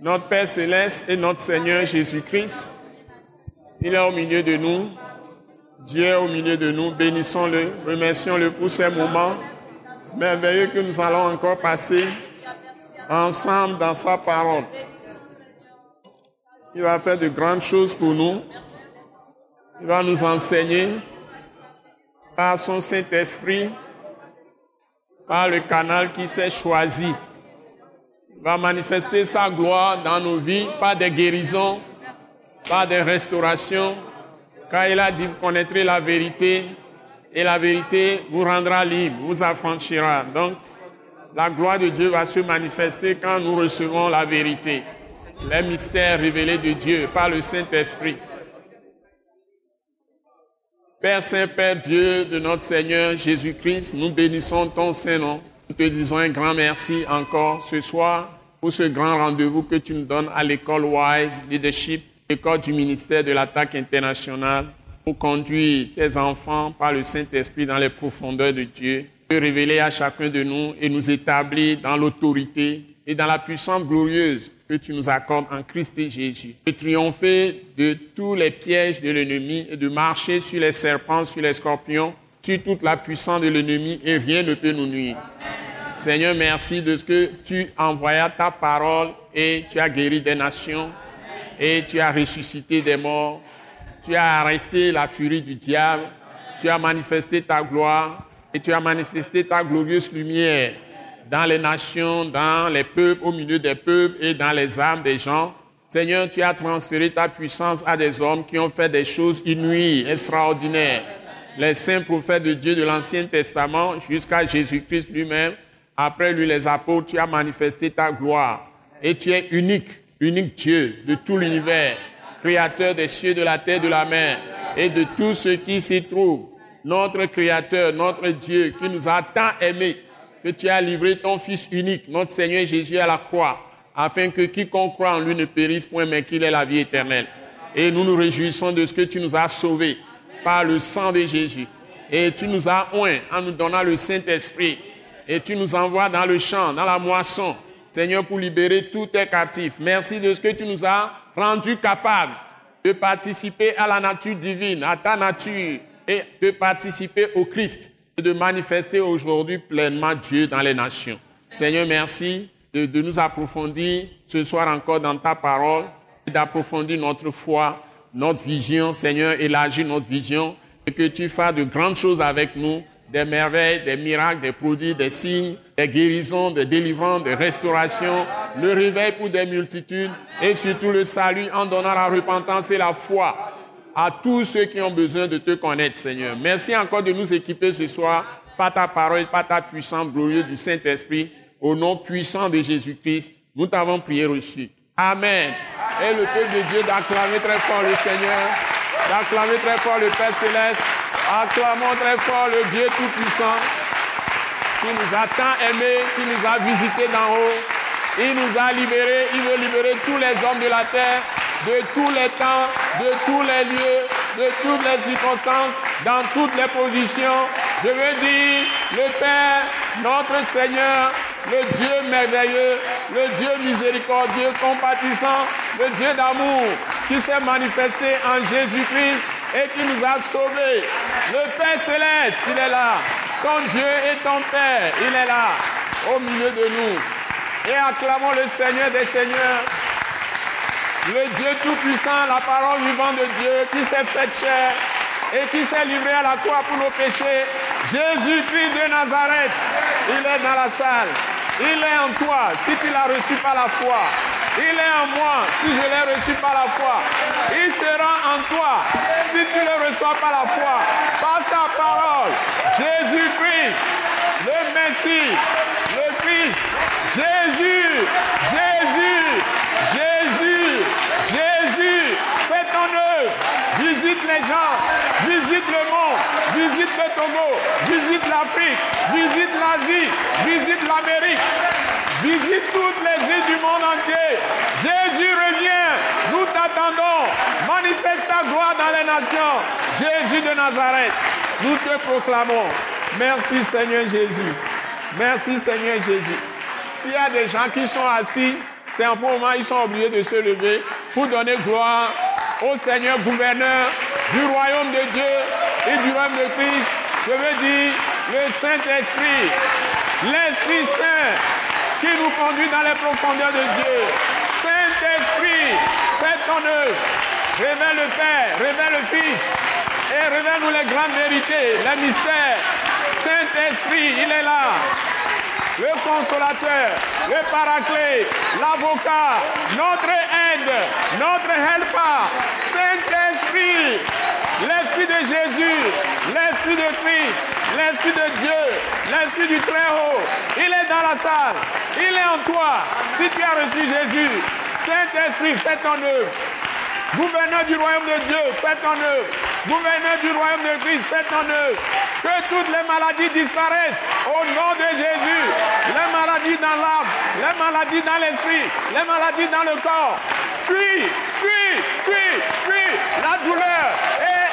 notre Père céleste et notre Seigneur Jésus-Christ. Il est au milieu de nous. Dieu est au milieu de nous. Bénissons-le, remercions-le pour ces moments merveilleux que nous allons encore passer ensemble dans sa parole. Il va faire de grandes choses pour nous. Il va nous enseigner par son Saint-Esprit, par le canal qui s'est choisi. Va manifester sa gloire dans nos vies par des guérisons, par des restaurations, car il a dit, vous connaîtrez la vérité, et la vérité vous rendra libre, vous affranchira. Donc, la gloire de Dieu va se manifester quand nous recevons la vérité, les mystères révélés de Dieu par le Saint-Esprit. Père Saint, Père Dieu de notre Seigneur Jésus-Christ, nous bénissons ton Saint-Nom. Nous te disons un grand merci encore ce soir pour ce grand rendez-vous que tu nous donnes à l'école Wise Leadership, l'école du ministère de l'attaque internationale, pour conduire tes enfants par le Saint-Esprit dans les profondeurs de Dieu, de révéler à chacun de nous et nous établir dans l'autorité et dans la puissance glorieuse que tu nous accordes en Christ et Jésus. De triompher de tous les pièges de l'ennemi et de marcher sur les serpents, sur les scorpions, sur toute la puissance de l'ennemi et rien ne peut nous nuire. Seigneur, merci de ce que tu envoyas ta parole et tu as guéri des nations et tu as ressuscité des morts. Tu as arrêté la furie du diable. Tu as manifesté ta gloire et tu as manifesté ta glorieuse lumière dans les nations, dans les peuples, au milieu des peuples et dans les âmes des gens. Seigneur, tu as transféré ta puissance à des hommes qui ont fait des choses inouïes, extraordinaires. Les saints prophètes de Dieu de l'Ancien Testament jusqu'à Jésus-Christ lui-même. Après lui, les apôtres, tu as manifesté ta gloire. Et tu es unique, unique Dieu de tout l'univers, créateur des cieux, de la terre, de la mer et de tout ce qui s'y trouve. Notre créateur, notre Dieu qui nous a tant aimés que tu as livré ton Fils unique, notre Seigneur Jésus, à la croix, afin que quiconque croit en lui ne périsse point, mais qu'il ait la vie éternelle. Et nous nous réjouissons de ce que tu nous as sauvés par le sang de Jésus. Et tu nous as oint en nous donnant le Saint-Esprit. Et tu nous envoies dans le champ, dans la moisson, Seigneur, pour libérer tous tes captifs. Merci de ce que tu nous as rendus capables de participer à la nature divine, à ta nature, et de participer au Christ et de manifester aujourd'hui pleinement Dieu dans les nations. Seigneur, merci de, de nous approfondir ce soir encore dans ta parole et d'approfondir notre foi, notre vision. Seigneur, élargis notre vision et que tu fasses de grandes choses avec nous, des merveilles, des miracles, des produits, des signes, des guérisons, des délivrances, des restaurations, le réveil pour des multitudes et surtout le salut en donnant la repentance et la foi à tous ceux qui ont besoin de te connaître, Seigneur. Merci encore de nous équiper ce soir par ta parole, par ta puissance glorieuse du Saint-Esprit. Au nom puissant de Jésus-Christ, nous t'avons prié reçu. Amen. Et le peuple de Dieu d'acclamer très fort le Seigneur, d'acclamer très fort le Père Céleste, acclamons très fort le Dieu Tout-Puissant qui nous a tant aimés, qui nous a visités d'en haut. Il nous a libérés, il veut libérer tous les hommes de la terre de tous les temps, de tous les lieux, de toutes les circonstances, dans toutes les positions. Je veux dire, le Père, notre Seigneur, le Dieu merveilleux, le Dieu miséricordieux, compatissant, le Dieu d'amour qui s'est manifesté en Jésus-Christ et qui nous a sauvés. Le Père céleste, il est là. Ton Dieu et ton Père, il est là, au milieu de nous. Et acclamons le Seigneur des Seigneurs, le Dieu Tout-Puissant, la parole vivante de Dieu qui s'est fait chair et qui s'est livré à la croix pour nos péchés. Jésus-Christ de Nazareth, il est dans la salle. Il est en toi si tu l'as reçu par la foi. Il est en moi si je l'ai reçu par la foi. Il sera en toi si tu le reçois par la foi. Par sa parole, Jésus-Christ, le Messie, le Christ, Jésus, Jésus, Jésus, Jésus, fais ton œuvre, visite les gens, visite le monde. Togo, visite l'Afrique, visite l'Asie, visite l'Amérique, visite toutes les îles du monde entier. Jésus revient, nous t'attendons. Manifeste ta gloire dans les nations. Jésus de Nazareth, nous te proclamons. Merci Seigneur Jésus. Merci Seigneur Jésus. S'il y a des gens qui sont assis, c'est un moment, ils sont obligés de se lever pour donner gloire au Seigneur gouverneur du royaume de Dieu et du royaume de Christ. Je veux dire le Saint-Esprit, l'Esprit Saint qui nous conduit dans les profondeurs de Dieu. Saint-Esprit, fais ton œuvre. Révèle le Père, révèle le Fils et révèle-nous les grandes vérités, les mystères. Saint-Esprit, il est là le consolateur, le paraclet, l'avocat, notre aide, notre helper, Saint-Esprit, l'Esprit de Jésus, l'Esprit de Christ, l'Esprit de Dieu, l'Esprit du Très-Haut. Il est dans la salle, il est en toi. Si tu as reçu Jésus, Saint-Esprit, fais ton œuvre. Gouverneur du royaume de Dieu, fais ton œuvre. Gouverneur du royaume de Christ, fais ton œuvre. Que toutes les maladies disparaissent au nom de Jésus. Les maladies dans l'âme, les maladies dans l'esprit, les maladies dans le corps. Fuis, fuis, fuis, fuis. La douleur et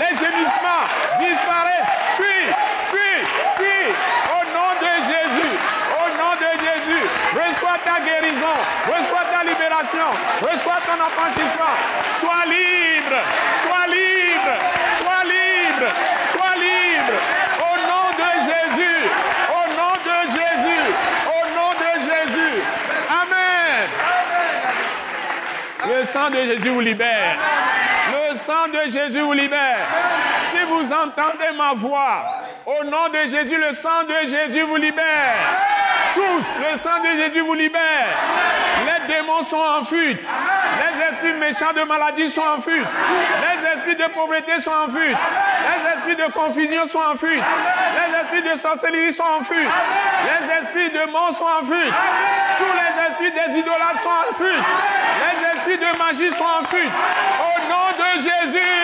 les, gémissements disparaissent. Fuis, fuis, fuis. Au nom de Jésus. Au nom de Jésus. Reçois ta guérison. Reçois ta libération. Reçois ton affranchissement. Sois libre. Sois libre. Sois libre. Au nom de Jésus. Au nom de Jésus. Au nom de Jésus. Amen. Le sang de Jésus vous libère. Le sang de Jésus vous libère. Si vous entendez ma voix, au nom de Jésus, le sang de Jésus vous libère. Tous, le sang de Jésus vous libère. Les démons sont en fuite. Les esprits méchants de maladie sont en fuite. Les esprits de pauvreté sont en fuite. Les esprits de confusion sont en fuite. Les esprits de sorcellerie sont en fuite. Les esprits de mort sont en fuite. Tous les esprits des idolâtres sont en fuite. Les esprits de magie sont en fuite. Au nom de Jésus.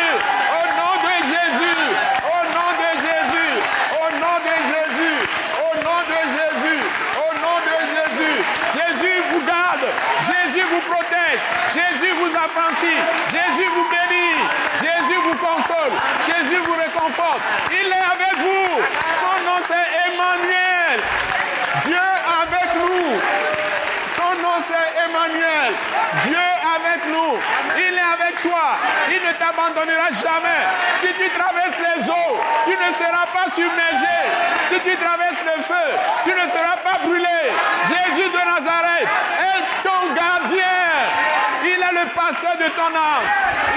Au nom de Jésus. Au nom de Jésus. Au nom de Jésus. Au nom de Jésus. Au nom de Jésus. Jésus vous garde. Jésus vous protège. Jésus vous Jésus vous bénit. Jésus vous console. Jésus vous réconforte. Il est avec vous. Son nom c'est Emmanuel. Dieu avec nous. Son nom c'est Emmanuel. Dieu avec nous. Il est avec toi. Il ne t'abandonnera jamais. Si tu traverses les eaux, tu ne seras pas submergé. Si tu traverses le feu, tu ne seras pas brûlé. Jésus de Nazareth est ton gardien. Le pasteur de ton âme.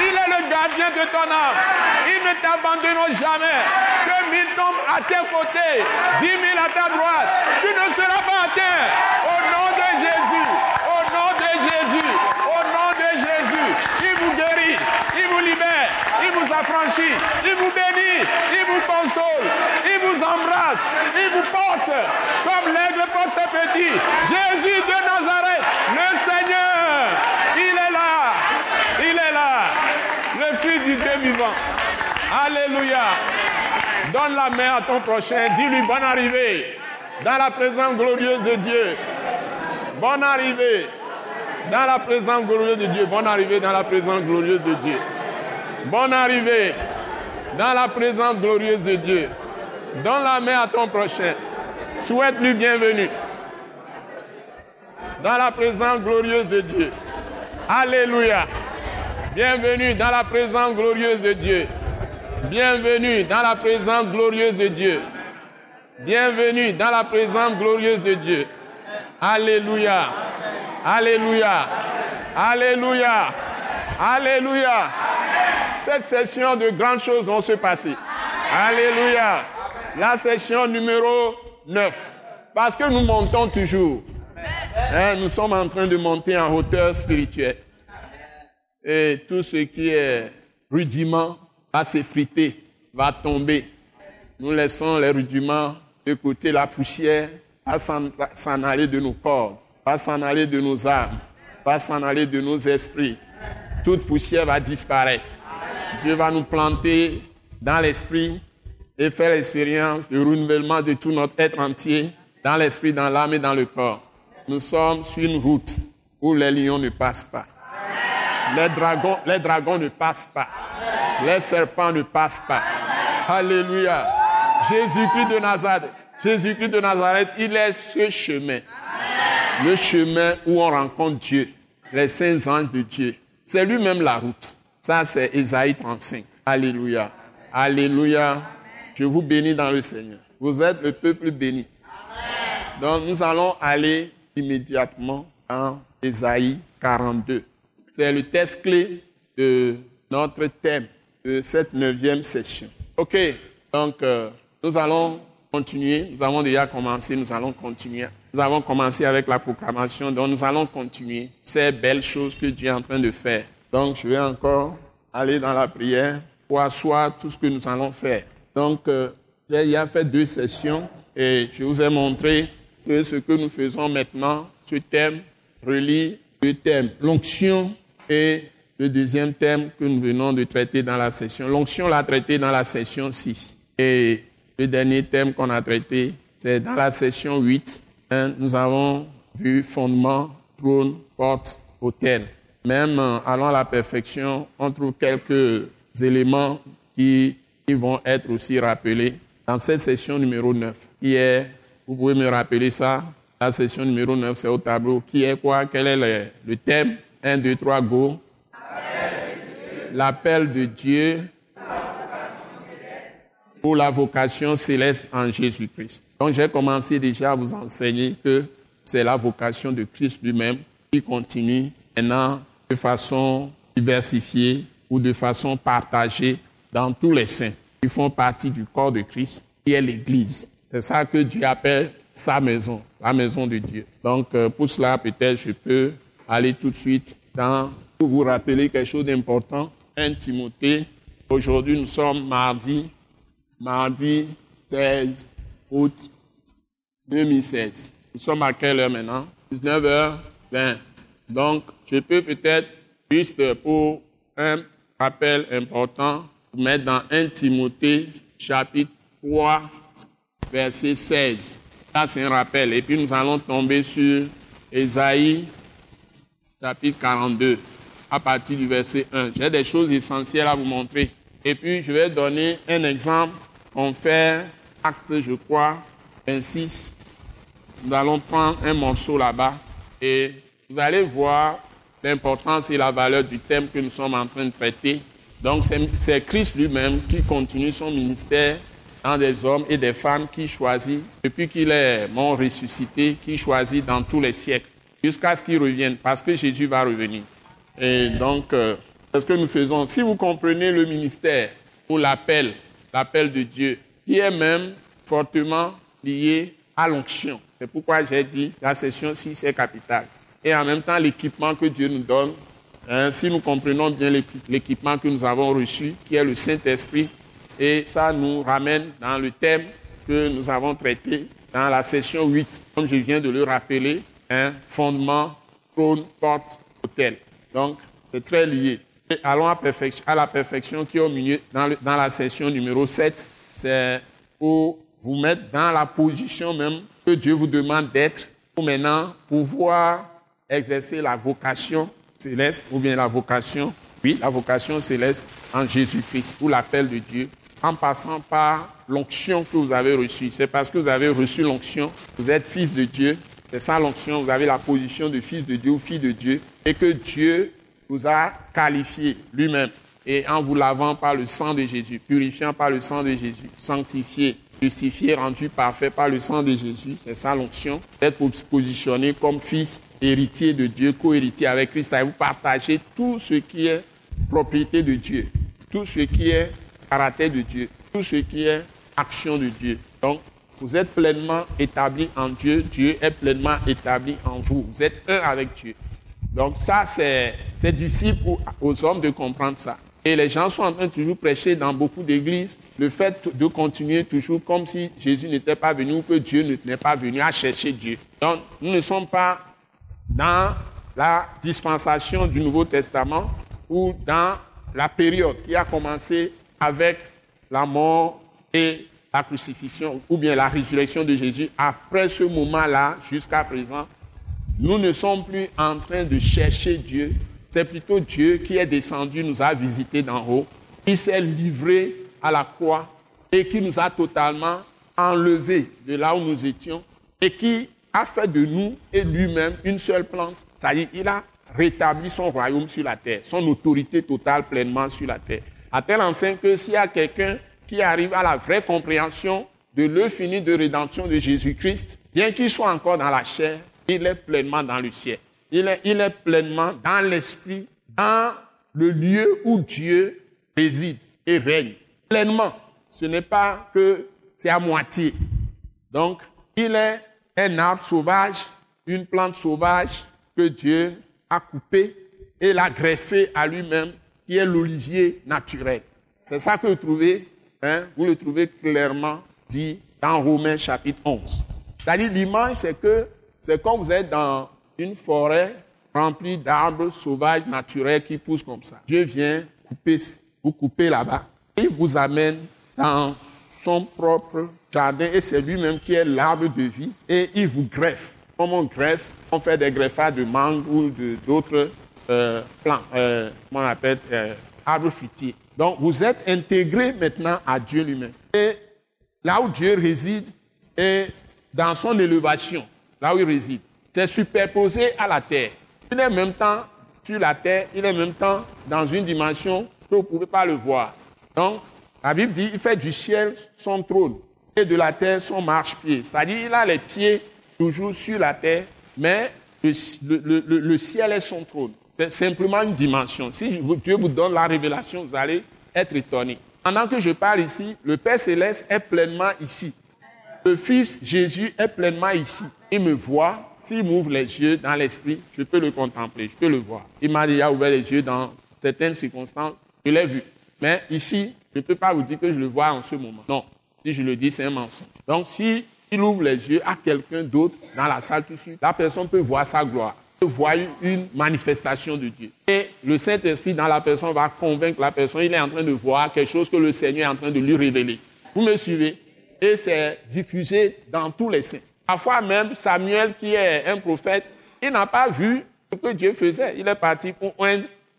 Il est le gardien de ton âme. Il ne t'abandonnera jamais. Que mille tombent à tes côtés, dix mille à ta droite. Tu ne seras pas atteint. Au nom de Jésus. Au nom de Jésus. Au nom de Jésus. Il vous guérit. Il vous libère. Il vous affranchit. Il vous bénit. Il vous console. Il vous embrasse. Il vous porte. Comme l'aigle porte ses petits. Jésus de Nazareth, le Seigneur. Il est là. Il est là. Le Fils du Vivant. Alléluia. Donne la main à ton prochain. Dis-lui bonne arrivée. Dans la présence glorieuse de Dieu. Bonne arrivée. Dans la présence glorieuse de Dieu. Bonne arrivée dans la présence glorieuse de Dieu. Bonne arrivée dans la présence glorieuse de Dieu. Donne la main à ton prochain. Souhaite-lui bienvenue dans la présence glorieuse de Dieu. Alléluia. Bienvenue dans la présence glorieuse de Dieu. Bienvenue dans la présence glorieuse de Dieu. Bienvenue dans la présence glorieuse de Dieu. Alléluia. Alléluia. Alléluia. Alléluia. Cette session de grandes choses vont se passer. Alléluia. La session numéro 9. Parce que nous montons toujours. Hein, nous sommes en train de monter en hauteur spirituelle. Et tout ce qui est rudiment va s'effriter, va tomber. Nous laissons les rudiments côté, la poussière va s'en aller de nos corps, va s'en aller de nos âmes, va s'en aller de nos esprits. Toute poussière va disparaître. Dieu va nous planter dans l'esprit et faire l'expérience du renouvellement de tout notre être entier, dans l'esprit, dans l'âme et dans le corps. Nous sommes sur une route où les lions ne passent pas. Les dragons, ne passent pas. Les serpents ne passent pas. Alléluia. Jésus-Christ de Nazareth. Jésus-Christ de Nazareth, il est ce chemin. Le chemin où on rencontre Dieu, les saints anges de Dieu. C'est lui-même la route. Ça, c'est Ésaïe 35. Alléluia. Alléluia. Je vous bénis dans le Seigneur. Vous êtes le peuple béni. Donc, nous allons aller immédiatement dans Ésaïe 42. C'est le test clé de notre thème de cette neuvième session. OK, donc euh, nous allons continuer. Nous avons déjà commencé, nous allons continuer. Nous avons commencé avec la proclamation, donc nous allons continuer ces belles choses que Dieu est en train de faire. Donc je vais encore aller dans la prière pour asseoir tout ce que nous allons faire. Donc euh, j'ai fait deux sessions et je vous ai montré que ce que nous faisons maintenant, ce thème relie deux thèmes, l'onction et le deuxième thème que nous venons de traiter dans la session. L'onction l'a traité dans la session 6. Et le dernier thème qu'on a traité, c'est dans la session 8. Hein, nous avons vu fondement, trône, porte, autel. Même euh, allant à la perfection, on trouve quelques éléments qui, qui vont être aussi rappelés dans cette session numéro 9, qui est, vous pouvez me rappeler ça, la session numéro 9, c'est au tableau. Qui est quoi Quel est le, thème? 1, 2, 3, go. L'appel de Dieu pour la vocation céleste en Jésus-Christ. Donc j'ai commencé déjà à vous enseigner que c'est la vocation de Christ lui-même qui continue maintenant de façon diversifiée ou de façon partagée dans tous les saints qui font partie du corps de Christ, qui est l'Église. C'est ça que Dieu appelle sa maison, la maison de Dieu. Donc, euh, pour cela, peut-être je peux aller tout de suite dans, pour vous rappeler quelque chose d'important, 1 Timothée. Aujourd'hui, nous sommes mardi, mardi 16 août 2016. Nous sommes à quelle heure maintenant? 19h20. Donc, je peux peut-être, juste pour un rappel important, mettre dans 1 Timothée chapitre 3, verset 16 c'est un rappel. Et puis nous allons tomber sur Ésaïe, chapitre 42, à partir du verset 1. J'ai des choses essentielles à vous montrer. Et puis je vais donner un exemple. On fait acte, je crois, 26. Nous allons prendre un morceau là-bas et vous allez voir l'importance et la valeur du thème que nous sommes en train de traiter. Donc c'est Christ lui-même qui continue son ministère des hommes et des femmes qui choisit, depuis qu'il est mort ressuscité, qui choisit dans tous les siècles, jusqu'à ce qu'il revienne, parce que Jésus va revenir. Et donc, euh, ce que nous faisons, si vous comprenez le ministère ou l'appel, l'appel de Dieu, qui est même fortement lié à l'onction. C'est pourquoi j'ai dit la session 6 est capitale. Et en même temps, l'équipement que Dieu nous donne, hein, si nous comprenons bien l'équipement que nous avons reçu, qui est le Saint-Esprit, et ça nous ramène dans le thème que nous avons traité dans la session 8, comme je viens de le rappeler, un fondement, trône, porte, hôtel. Donc, c'est très lié. Et allons à, à, la perfection qui est au milieu, dans, dans la session numéro 7. C'est pour vous mettre dans la position même que Dieu vous demande d'être pour maintenant pouvoir exercer la vocation céleste ou bien la vocation, oui, la vocation céleste en Jésus-Christ ou l'appel de Dieu en passant par l'onction que vous avez reçue. C'est parce que vous avez reçu l'onction, vous êtes fils de Dieu. C'est ça l'onction, vous avez la position de fils de Dieu ou fille de Dieu. Et que Dieu vous a qualifié lui-même. Et en vous lavant par le sang de Jésus, purifiant par le sang de Jésus, sanctifié, justifié, rendu parfait par le sang de Jésus. C'est ça l'onction. D'être positionné comme fils héritier de Dieu, co-héritier avec Christ. Et vous partagez tout ce qui est propriété de Dieu. Tout ce qui est caractère de Dieu, tout ce qui est action de Dieu. Donc, vous êtes pleinement établi en Dieu, Dieu est pleinement établi en vous. Vous êtes un avec Dieu. Donc ça, c'est difficile aux hommes de comprendre ça. Et les gens sont en train de toujours prêcher dans beaucoup d'églises le fait de continuer toujours comme si Jésus n'était pas venu ou que Dieu n'est pas venu à chercher Dieu. Donc nous ne sommes pas dans la dispensation du Nouveau Testament ou dans la période qui a commencé avec la mort et la crucifixion ou bien la résurrection de Jésus, après ce moment-là, jusqu'à présent, nous ne sommes plus en train de chercher Dieu. C'est plutôt Dieu qui est descendu, nous a visités d'en haut. Il s'est livré à la croix et qui nous a totalement enlevés de là où nous étions et qui a fait de nous et lui-même une seule plante. Ça y est, il a rétabli son royaume sur la terre, son autorité totale pleinement sur la terre. À tel enseigne que s'il y a quelqu'un qui arrive à la vraie compréhension de finie de rédemption de Jésus-Christ, bien qu'il soit encore dans la chair, il est pleinement dans le ciel. Il est, il est pleinement dans l'esprit, dans le lieu où Dieu réside et règne. Pleinement. Ce n'est pas que c'est à moitié. Donc, il est un arbre sauvage, une plante sauvage que Dieu a coupée et l'a greffé à lui-même, qui est l'olivier naturel. C'est ça que vous trouvez, hein, vous le trouvez clairement dit dans Romains chapitre 11. C'est-à-dire l'image, c'est que c'est quand vous êtes dans une forêt remplie d'arbres sauvages naturels qui poussent comme ça. Dieu vient couper, vous couper là-bas. Il vous amène dans son propre jardin et c'est lui-même qui est l'arbre de vie et il vous greffe. Comme on greffe, on fait des greffages de mangue ou d'autres euh, plants, euh, comment on appelle, euh, arbres fruitiers. Donc vous êtes intégré maintenant à Dieu lui-même. Et là où Dieu réside et dans son élévation, là où il réside, c'est superposé à la terre. Il est en même temps sur la terre, il est en même temps dans une dimension que vous ne pouvez pas le voir. Donc, la Bible dit, il fait du ciel son trône et de la terre son marche-pied. C'est-à-dire, il a les pieds toujours sur la terre, mais le, ciel est son trône. C'est simplement une dimension. Si Dieu vous donne la révélation, vous allez être étonné. Pendant que je parle ici, le Père céleste est pleinement ici. Le Fils Jésus est pleinement ici. Il me voit. S'il m'ouvre les yeux dans l'esprit, je peux le contempler, je peux le voir. Il m'a déjà ouvert les yeux dans certaines circonstances. Je l'ai vu. Mais ici, je ne peux pas vous dire que je le vois en ce moment. Non. Si je le dis, c'est un mensonge. Donc, si il ouvre les yeux à quelqu'un d'autre dans la salle tout de suite, la personne peut voir sa gloire, voir une manifestation de Dieu. Et le Saint-Esprit dans la personne va convaincre la personne, il est en train de voir quelque chose que le Seigneur est en train de lui révéler. Vous me suivez? Et c'est diffusé dans tous les saints. Parfois même, Samuel, qui est un prophète, il n'a pas vu ce que Dieu faisait. Il est parti pour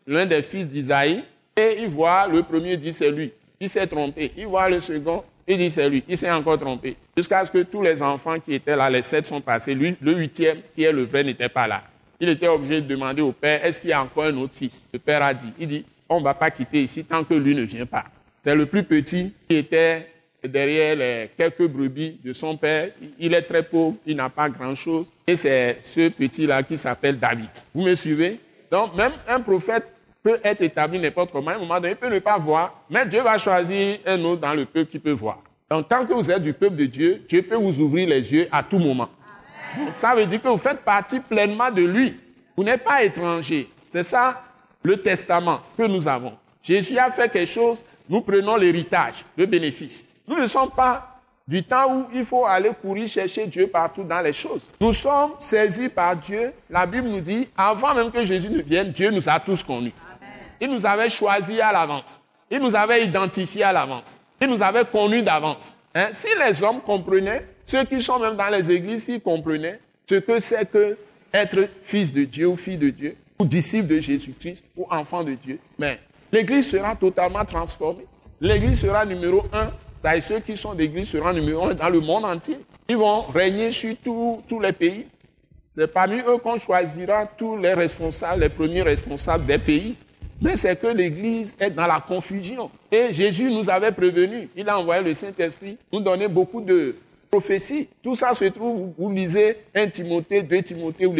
l'un des fils d'Isaïe et il voit le premier dit c'est lui. Il s'est trompé. Il voit le second, il dit c'est lui. Il s'est encore trompé. Jusqu'à ce que tous les enfants qui étaient là, les sept sont passés. Lui, le huitième, qui est le vrai, n'était pas là. Il était obligé de demander au père, est-ce qu'il y a encore un autre fils? Le père a dit, il dit, on ne va pas quitter ici tant que lui ne vient pas. C'est le plus petit qui était derrière les quelques brebis de son père. Il est très pauvre, il n'a pas grand-chose. Et c'est ce petit-là qui s'appelle David. Vous me suivez? Donc même un prophète peut être établi n'importe comment. À un moment donné, il peut ne pas voir, mais Dieu va choisir un autre dans le peuple qui peut voir. Donc, tant que vous êtes du peuple de Dieu, Dieu peut vous ouvrir les yeux à tout moment. Ça veut dire que vous faites partie pleinement de lui. Vous n'êtes pas étranger. C'est ça le testament que nous avons. Jésus a fait quelque chose, nous prenons l'héritage, le bénéfice. Nous ne sommes pas du temps où il faut aller courir chercher Dieu partout dans les choses. Nous sommes saisis par Dieu. La Bible nous dit, avant même que Jésus ne vienne, Dieu nous a tous connus. Il nous avait choisis à l'avance. Il nous avait identifiés à l'avance. Il nous avait connus d'avance. Hein? Si les hommes comprenaient, ceux qui sont même dans les églises, s'ils comprenaient ce que c'est que être fils de Dieu ou fille de Dieu, ou disciple de Jésus-Christ, ou enfant de Dieu, mais l'église sera totalement transformée. L'église sera numéro un. Ça ceux qui sont d'église seront numéro un dans le monde entier. Ils vont régner sur tous les pays. C'est parmi eux qu'on choisira tous les responsables, les premiers responsables des pays. Mais c'est que l'Église est dans la confusion. Et Jésus nous avait prévenu. Il a envoyé le Saint-Esprit nous donner beaucoup de prophéties. Tout ça se trouve, vous lisez 1 Timothée, 2 Timothée, vous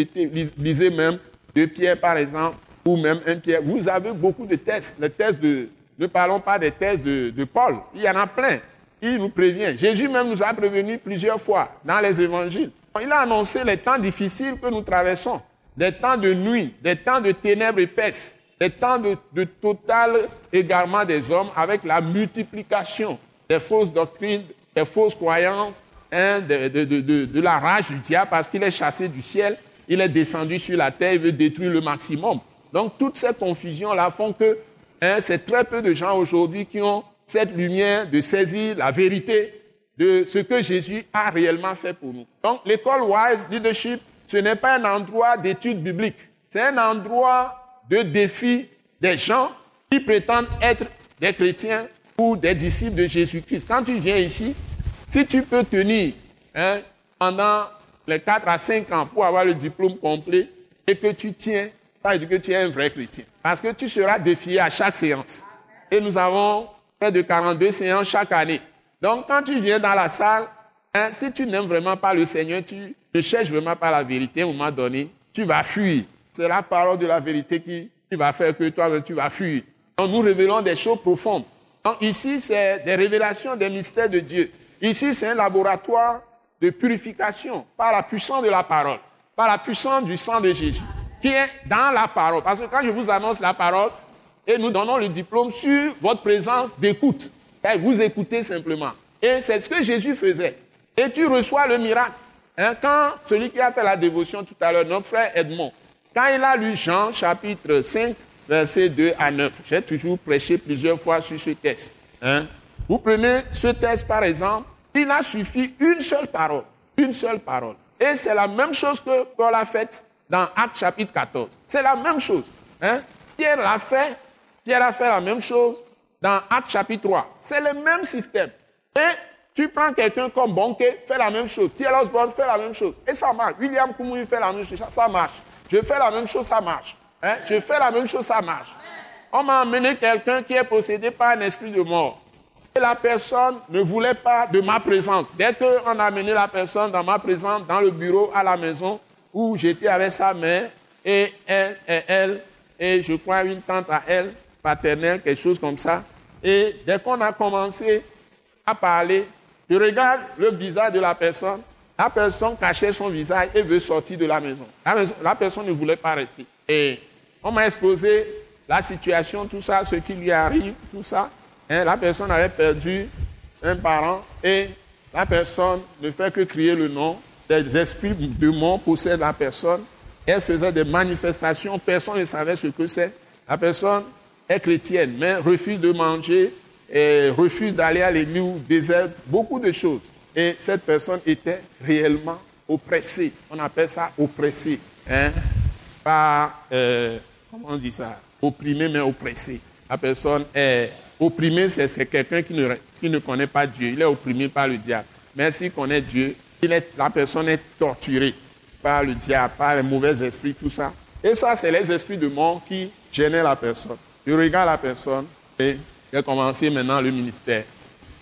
lisez même 2 Pierre par exemple, ou même 1 Pierre. Vous avez beaucoup de tests. Les tests de, ne parlons pas des tests de, de Paul. Il y en a plein. Il nous prévient. Jésus même nous a prévenu plusieurs fois dans les évangiles. Il a annoncé les temps difficiles que nous traversons. Des temps de nuit, des temps de ténèbres épaisses des temps de, total égarement des hommes avec la multiplication des fausses doctrines, des fausses croyances, hein, de, la rage du diable parce qu'il est chassé du ciel, il est descendu sur la terre, il veut détruire le maximum. Donc toutes ces confusions-là font que hein, c'est très peu de gens aujourd'hui qui ont cette lumière, de saisir la vérité de ce que Jésus a réellement fait pour nous. Donc l'école Wise Leadership, ce n'est pas un endroit d'études bibliques, c'est un endroit de défi des gens qui prétendent être des chrétiens ou des disciples de Jésus-Christ. Quand tu viens ici, si tu peux tenir hein, pendant les 4 à 5 ans pour avoir le diplôme complet et que tu tiens, ça veut dire que tu es un vrai chrétien. Parce que tu seras défié à chaque séance. Et nous avons près de 42 séances chaque année. Donc quand tu viens dans la salle, hein, si tu n'aimes vraiment pas le Seigneur, tu ne cherches vraiment pas la vérité, à un moment donné, tu vas fuir. C'est la parole de la vérité qui, va faire que toi, tu vas fuir. Donc nous révélons des choses profondes. Donc ici, c'est des révélations des mystères de Dieu. Ici, c'est un laboratoire de purification par la puissance de la parole, par la puissance du sang de Jésus, qui est dans la parole. Parce que quand je vous annonce la parole, et nous donnons le diplôme sur votre présence d'écoute. Vous écoutez simplement. Et c'est ce que Jésus faisait. Et tu reçois le miracle. Hein, quand celui qui a fait la dévotion tout à l'heure, notre frère Edmond, quand il a lu Jean chapitre 5, versets 2 à 9, j'ai toujours prêché plusieurs fois sur ce texte. Hein. Vous prenez ce texte par exemple, il a suffi une seule parole. Une seule parole. Et c'est la même chose que Paul a faite dans Actes chapitre 14. C'est la même chose. Hein? Pierre l'a fait. Pierre a fait la même chose dans Actes chapitre 3. C'est le même système. Et tu prends quelqu'un comme Bonke, fait la même chose. Thierry Osborne fait la même chose. Et ça marche. William Koumoui fait la même chose. Ça marche. Je fais la même chose, ça marche. Hein? Je fais la même chose, ça marche. On m'a amené quelqu'un qui est possédé par un esprit de mort. Et la personne ne voulait pas de ma présence. Dès qu'on a amené la personne dans ma présence, dans le bureau, à la maison, où j'étais avec sa mère, et elle, et elle, et je crois une tante à elle, paternelle, quelque chose comme ça. Et dès qu'on a commencé à parler, je regarde le visage de la personne. La personne cachait son visage et veut sortir de la maison. La, personne ne voulait pas rester. Et on m'a exposé la situation, tout ça, ce qui lui arrive, tout ça. La personne avait perdu un parent et la personne ne fait que crier le nom. Des esprits de mort possèdent la personne. Elle faisait des manifestations, personne ne savait ce que c'est. La personne est chrétienne, mais refuse de manger, et refuse d'aller à l'église, désert, beaucoup de choses. Et cette personne était réellement oppressée. On appelle ça oppressée. Hein? Pas, euh, comment on dit ça? Opprimée, mais oppressée. La personne est opprimée, c'est quelqu'un qui ne, qui ne connaît pas Dieu. Il est opprimé par le diable. Mais s'il connaît Dieu, la personne est torturée par le diable, par les mauvais esprits, tout ça. Et ça, c'est les esprits de mort qui gênaient la personne. Je regarde la personne et j'ai commencé maintenant le ministère.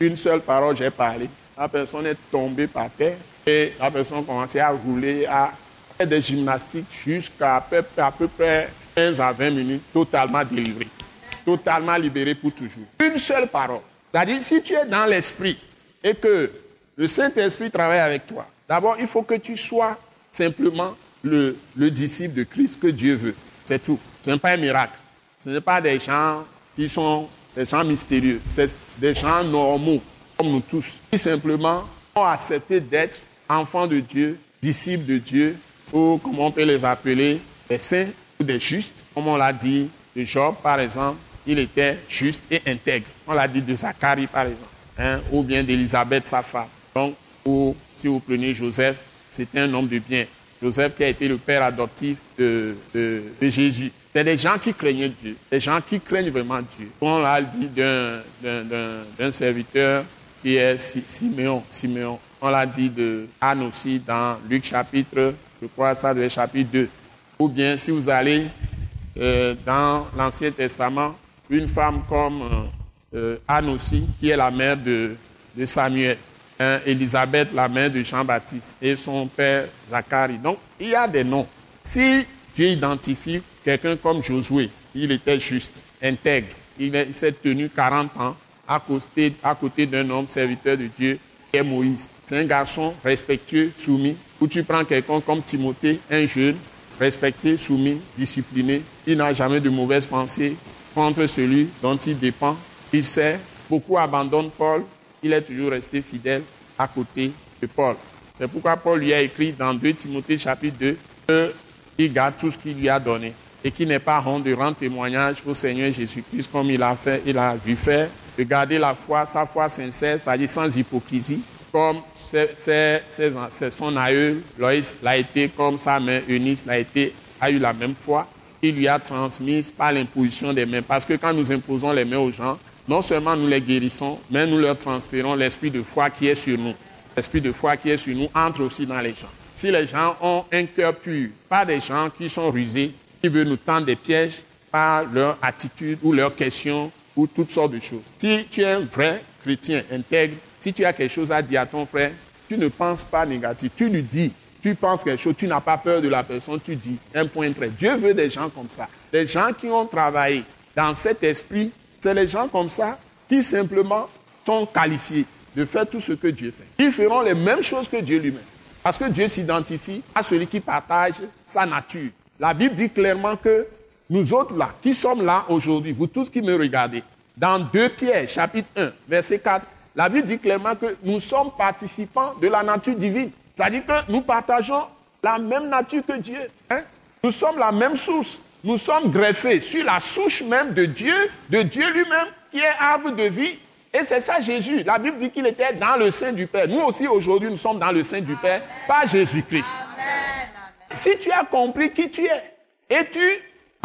Une seule parole, j'ai parlé. La personne est tombée par terre et la personne a commencé à rouler, à faire des gymnastiques jusqu'à peu, à peu près 15 à 20 minutes, totalement délivrée. Totalement libérée pour toujours. Une seule parole. C'est-à-dire, si tu es dans l'esprit et que le Saint-Esprit travaille avec toi, d'abord, il faut que tu sois simplement le, le disciple de Christ que Dieu veut. C'est tout. Ce n'est pas un miracle. Ce n'est pas des gens qui sont des gens mystérieux, c'est des gens normaux, comme nous tous, qui simplement ont accepté d'être enfants de Dieu, disciples de Dieu, ou comme on peut les appeler, des saints ou des justes, comme on l'a dit de Job, par exemple, il était juste et intègre. On l'a dit de Zacharie, par exemple, hein, ou bien d'Élisabeth, sa femme. Donc, ou si vous prenez Joseph, c'était un homme de bien. Joseph qui a été le père adoptif de, de Jésus. C'est des gens qui craignaient Dieu, des gens qui craignent vraiment Dieu. On l'a dit d'un serviteur qui est Siméon. On l'a dit de Anne aussi dans Luc chapitre, je crois ça doit être chapitre 2. Ou bien si vous allez euh, dans l'Ancien Testament, une femme comme euh, Anne aussi, qui est la mère de, Samuel. Hein, Élisabeth, la mère de Jean-Baptiste, et son père Zacharie. Donc, il y a des noms. Si Dieu identifie quelqu'un comme Josué, il était juste, intègre. Il s'est tenu 40 ans côté, à côté d'un homme serviteur de Dieu qui est Moïse. C'est un garçon respectueux, soumis. Ou tu prends quelqu'un comme Timothée, un jeune, respecté, soumis, discipliné. Il n'a jamais de mauvaises pensées contre celui dont il dépend. Il sait, beaucoup abandonnent Paul. Il est toujours resté fidèle à côté de Paul. C'est pourquoi Paul lui a écrit dans 2 Timothée chapitre 2 il garde tout ce qu'il lui a donné et qui n'est pas honte de rendre témoignage au Seigneur Jésus-Christ comme il a fait, il a vu faire de garder la foi, sa foi sincère, c'est-à-dire sans hypocrisie, comme son aïeul, Loïs l'a été, comme sa mère Eunice l'a été, a eu la même foi, il lui a transmise par l'imposition des mains. Parce que quand nous imposons les mains aux gens, non seulement nous les guérissons, mais nous leur transférons l'esprit de foi qui est sur nous. L'esprit de foi qui est sur nous entre aussi dans les gens. Si les gens ont un cœur pur, pas des gens qui sont rusés, qui veulent nous tendre des pièges par leur attitude ou leurs questions ou toutes sortes de choses. Si tu es un vrai chrétien intègre, si tu as quelque chose à dire à ton frère, tu ne penses pas négatif, tu lui dis, tu penses quelque chose, tu n'as pas peur de la personne, tu dis un point très. Dieu veut des gens comme ça. Des gens qui ont travaillé dans cet esprit, c'est les gens comme ça qui simplement sont qualifiés de faire tout ce que Dieu fait. Ils feront les mêmes choses que Dieu lui-même. Parce que Dieu s'identifie à celui qui partage sa nature. La Bible dit clairement que nous autres là, qui sommes là aujourd'hui, vous tous qui me regardez, dans 2 Pierre, chapitre 1, verset 4, la Bible dit clairement que nous sommes participants de la nature divine. C'est-à-dire que nous partageons la même nature que Dieu. Hein? Nous sommes la même source. Nous sommes greffés sur la souche même de Dieu, de Dieu lui-même, qui est arbre de vie. Et c'est ça Jésus. La Bible dit qu'il était dans le sein du Père. Nous aussi aujourd'hui, nous sommes dans le sein du Père, pas Jésus-Christ. Si tu as compris qui tu es et tu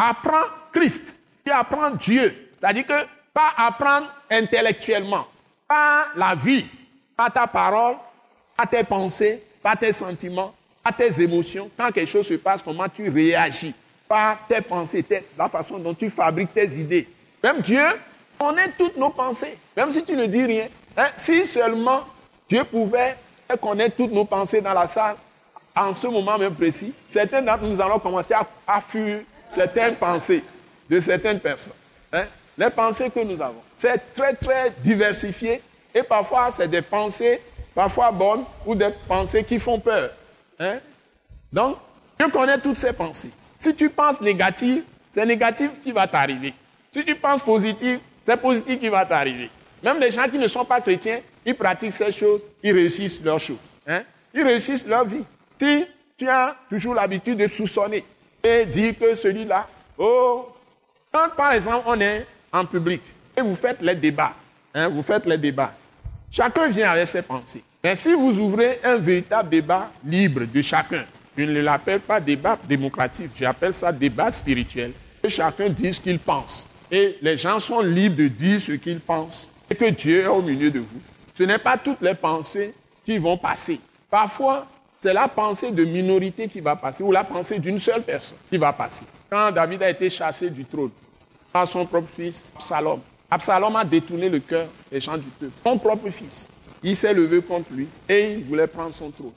apprends Christ, tu apprends Dieu, c'est-à-dire que pas apprendre intellectuellement, pas la vie, pas ta parole, pas tes pensées, pas tes sentiments, pas tes émotions. Quand quelque chose se passe, comment tu réagis, pas tes pensées, la façon dont tu fabriques tes idées. Même Dieu connaît toutes nos pensées, même si tu ne dis rien. Hein, si seulement Dieu pouvait connaître toutes nos pensées dans la salle, en ce moment même précis, certains d'entre nous allons commencer à, fuir certaines pensées de certaines personnes. Hein. Les pensées que nous avons. C'est très, très diversifié et parfois c'est des pensées, parfois bonnes, ou des pensées qui font peur. Hein. Donc, Dieu connaît toutes ces pensées. Si tu penses négatif, c'est négatif qui va t'arriver. Si tu penses positif, c'est positif qui va t'arriver. Même les gens qui ne sont pas chrétiens, ils pratiquent ces choses, ils réussissent leurs choses. Hein? Ils réussissent leur vie. Si tu as toujours l'habitude de soupçonner et dire que celui-là, oh, quand par exemple on est en public et vous faites les débats, hein, vous faites les débats, chacun vient avec ses pensées. Mais si vous ouvrez un véritable débat libre de chacun, je ne l'appelle pas débat démocratique, j'appelle ça débat spirituel, que chacun dit ce qu'il pense. Et les gens sont libres de dire ce qu'ils pensent et que Dieu est au milieu de vous. Ce n'est pas toutes les pensées qui vont passer. Parfois, c'est la pensée de minorité qui va passer, ou la pensée d'une seule personne qui va passer. Quand David a été chassé du trône par son propre fils, Absalom, Absalom a détourné le cœur des gens du peuple. Son propre fils, il s'est levé contre lui et il voulait prendre son trône.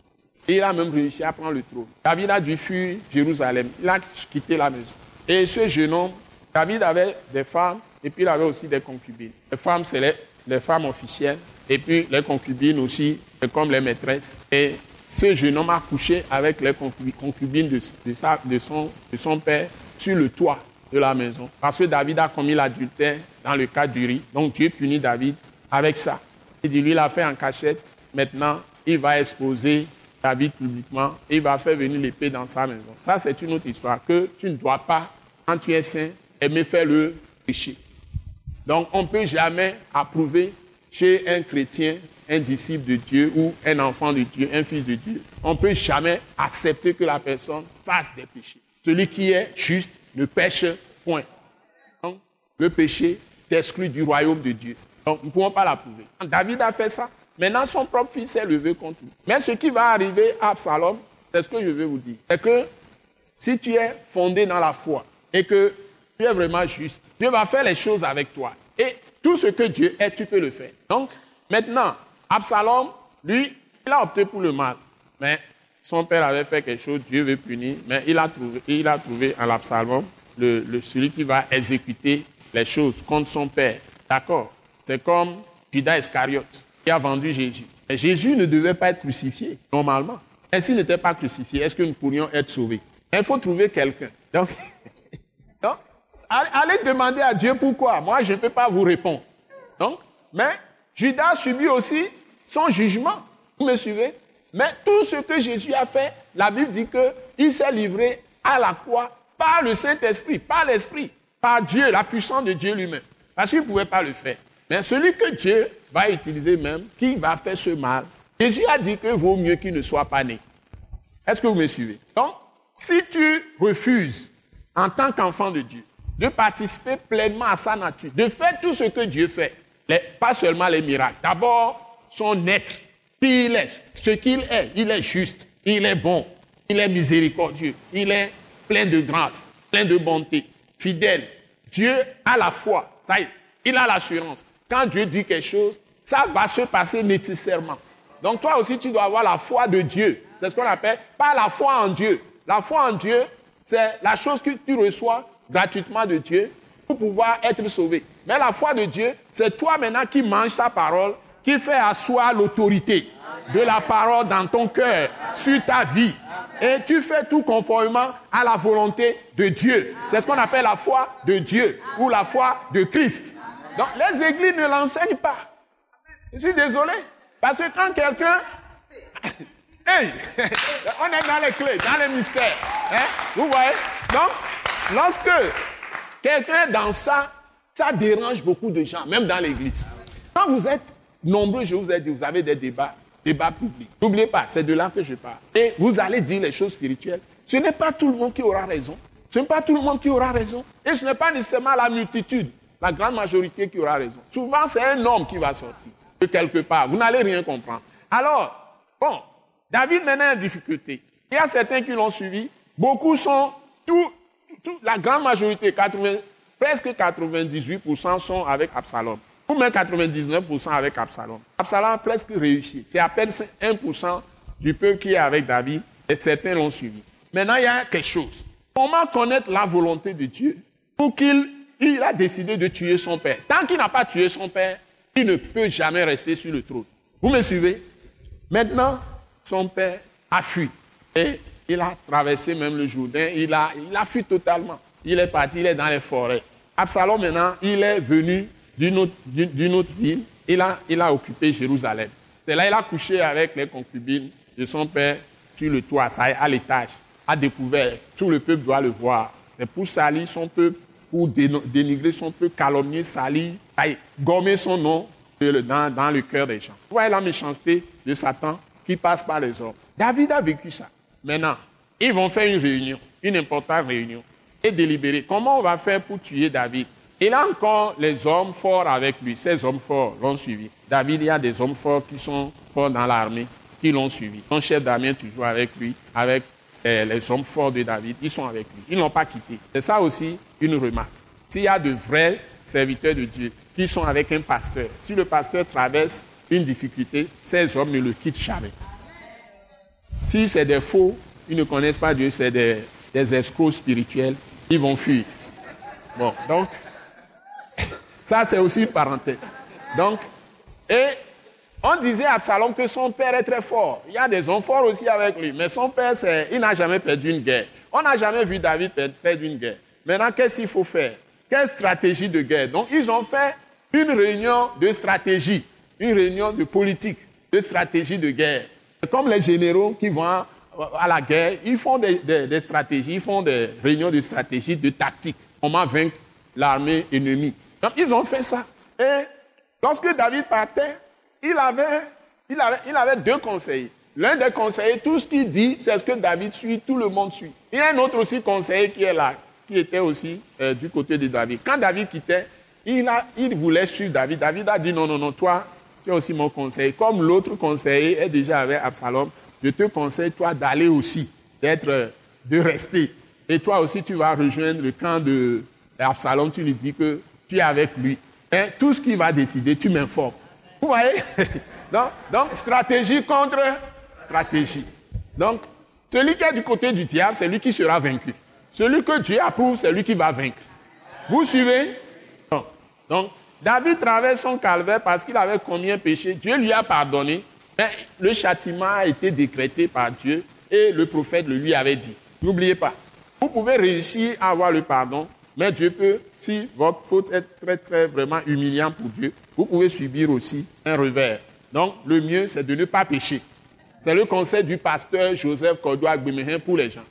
Et il a même réussi à prendre le trône. David a dû fuir Jérusalem. Il a quitté la maison. Et ce jeune homme, David avait des femmes et puis il avait aussi des concubines. Les femmes, c'est les, femmes officielles. Et puis les concubines aussi, c'est comme les maîtresses. Et ce jeune homme a couché avec les concubines de, de, son, de son père sur le toit de la maison. Parce que David a commis l'adultère dans le cas du riz. Donc Dieu punit David avec ça. Il dit, lui, il a fait en cachette. Maintenant, il va exposer David publiquement et il va faire venir l'épée dans sa maison. Ça, c'est une autre histoire que tu ne dois pas, quand tu es saint, aimer faire le péché. Donc, on ne peut jamais approuver chez un chrétien un disciple de Dieu ou un enfant de Dieu, un fils de Dieu, on ne peut jamais accepter que la personne fasse des péchés. Celui qui est juste ne pêche point. Donc, le péché t'exclut du royaume de Dieu. Donc, nous ne pouvons pas l'approuver. David a fait ça. Maintenant, son propre fils s'est levé contre lui. Mais ce qui va arriver à Absalom, c'est ce que je vais vous dire. C'est que si tu es fondé dans la foi et que tu es vraiment juste, Dieu va faire les choses avec toi. Et tout ce que Dieu est, tu peux le faire. Donc, maintenant, Absalom, lui, il a opté pour le mal. Mais son père avait fait quelque chose, Dieu veut punir, mais il a trouvé, il a trouvé en Absalom le, celui qui va exécuter les choses contre son père. D'accord? C'est comme Judas Iscariote qui a vendu Jésus. Mais Jésus ne devait pas être crucifié, normalement. Et s'il n'était pas crucifié, est-ce que nous pourrions être sauvés? Il faut trouver quelqu'un. Donc, donc, allez demander à Dieu pourquoi. Moi, je ne peux pas vous répondre. Donc, mais Judas subit aussi son jugement. Vous me suivez? Mais tout ce que Jésus a fait, la Bible dit qu'il s'est livré à la croix par le Saint-Esprit, par l'Esprit, par Dieu, la puissance de Dieu lui-même. Parce qu'il ne pouvait pas le faire. Mais celui que Dieu va utiliser même, qui va faire ce mal, Jésus a dit que vaut mieux qu'il ne soit pas né. Est-ce que vous me suivez? Donc, si tu refuses, en tant qu'enfant de Dieu, de participer pleinement à sa nature, de faire tout ce que Dieu fait, pas seulement les miracles, d'abord son être, qui il est, ce qu'il est, il est juste, il est bon, il est miséricordieux, il est plein de grâce, plein de bonté, fidèle. Dieu a la foi, ça y est, il a l'assurance. Quand Dieu dit quelque chose, ça va se passer nécessairement. Donc toi aussi, tu dois avoir la foi de Dieu. C'est ce qu'on appelle pas la foi en Dieu. La foi en Dieu, c'est la chose que tu reçois gratuitement de Dieu pour pouvoir être sauvé. Mais la foi de Dieu, c'est toi maintenant qui manges sa parole, qui fait asseoir l'autorité de la parole dans ton cœur, sur ta vie. Et tu fais tout conformément à la volonté de Dieu. C'est ce qu'on appelle la foi de Dieu ou la foi de Christ. Donc les églises ne l'enseignent pas. Je suis désolé. Parce que quand quelqu'un... Hey, on est dans les clés, dans les mystères. Hein? Vous voyez? Donc, lorsque quelqu'un dans ça, ça dérange beaucoup de gens, même dans l'église. Quand vous êtes nombreux, je vous ai dit, vous avez des débats, débats publics. N'oubliez pas, c'est de là que je parle. Et vous allez dire les choses spirituelles. Ce n'est pas tout le monde qui aura raison. Ce n'est pas tout le monde qui aura raison. Et ce n'est pas nécessairement la multitude, la grande majorité qui aura raison. Souvent, c'est un homme qui va sortir de quelque part. Vous n'allez rien comprendre. Alors, bon, David maintenant une difficulté. Il y a certains qui l'ont suivi. Beaucoup sont, tout, la grande majorité, 80, presque 98% sont avec Absalom. Ou même 99% avec Absalom. Absalom a presque réussi. C'est à peine 1% du peuple qui est avec David et certains l'ont suivi. Maintenant, il y a quelque chose. Comment connaître la volonté de Dieu pour qu'il il a décidé de tuer son père? Tant qu'il n'a pas tué son père, il ne peut jamais rester sur le trône. Vous me suivez? Maintenant, son père a fui. Et il a traversé même le Jourdain. Il a, fui totalement. Il est parti, il est dans les forêts. Absalom, maintenant, il est venu d'une autre, ville. Il a, il a occupé Jérusalem. C'est là il a couché avec les concubines de son père sur le toit, ça à l'étage, a découvert. Tout le peuple doit le voir. Mais pour salir son peuple, pour dénigrer son peuple, calomnier, salir, gommer son nom dans, dans le cœur des gens. Voyez la méchanceté de Satan qui passe par les hommes. David a vécu ça. Maintenant, ils vont faire une réunion, une importante réunion, et délibérer. Comment on va faire pour tuer David Il a encore les hommes forts avec lui. Ces hommes forts l'ont suivi. David, il y a des hommes forts qui sont forts dans l'armée, qui l'ont suivi. Son chef d'armée toujours avec lui, avec eh, les hommes forts de David, ils sont avec lui. Ils ne l'ont pas quitté. C'est ça aussi une remarque. S'il y a de vrais serviteurs de Dieu qui sont avec un pasteur, si le pasteur traverse une difficulté, ces hommes ne le quittent jamais. Si c'est des faux, ils ne connaissent pas Dieu, c'est des, des escrocs spirituels, ils vont fuir. Bon, donc, ça c'est aussi une parenthèse. Donc, et on disait à Absalom que son père est très fort. Il y a des hommes forts aussi avec lui, mais son père, il n'a jamais perdu une guerre. On n'a jamais vu David perdre une guerre. Maintenant, qu'est-ce qu'il faut faire? Quelle stratégie de guerre? Donc, ils ont fait une réunion de stratégie, une réunion de politique, de stratégie de guerre. Comme les généraux qui vont à la guerre, ils font des, stratégies, ils font des réunions de stratégie, de tactique. Comment vaincre l'armée ennemie. Donc, ils ont fait ça. Et lorsque David partait, il avait, il avait, deux conseillers. L'un des conseillers, tout ce qu'il dit, c'est ce que David suit, tout le monde suit. A un autre aussi conseiller qui est là, qui était aussi euh, du côté de David. Quand David quittait, il, a, il voulait suivre David. David a dit non, non, non, toi, tu es aussi mon conseiller. Comme l'autre conseiller est déjà avec Absalom, je te conseille, toi, d'aller aussi, d'être, de rester. Et toi aussi, tu vas rejoindre le camp de Absalom, tu lui dis que tu es avec lui. Et tout ce qu'il va décider, tu m'informes. Vous voyez? Donc, donc, stratégie contre stratégie. Donc, celui qui est du côté du diable, c'est lui qui sera vaincu. Celui que Dieu approuve, c'est lui qui va vaincre. Vous suivez? Donc, David traverse son calvaire parce qu'il avait commis un péché. Dieu lui a pardonné. Mais le châtiment a été décrété par Dieu et le prophète le lui avait dit. N'oubliez pas, vous pouvez réussir à avoir le pardon, mais Dieu peut, si votre faute est très, très vraiment humiliante pour Dieu, vous pouvez subir aussi un revers. Donc, le mieux, c'est de ne pas pécher. C'est le conseil du pasteur Joseph Kodouak Bemehin pour les gens.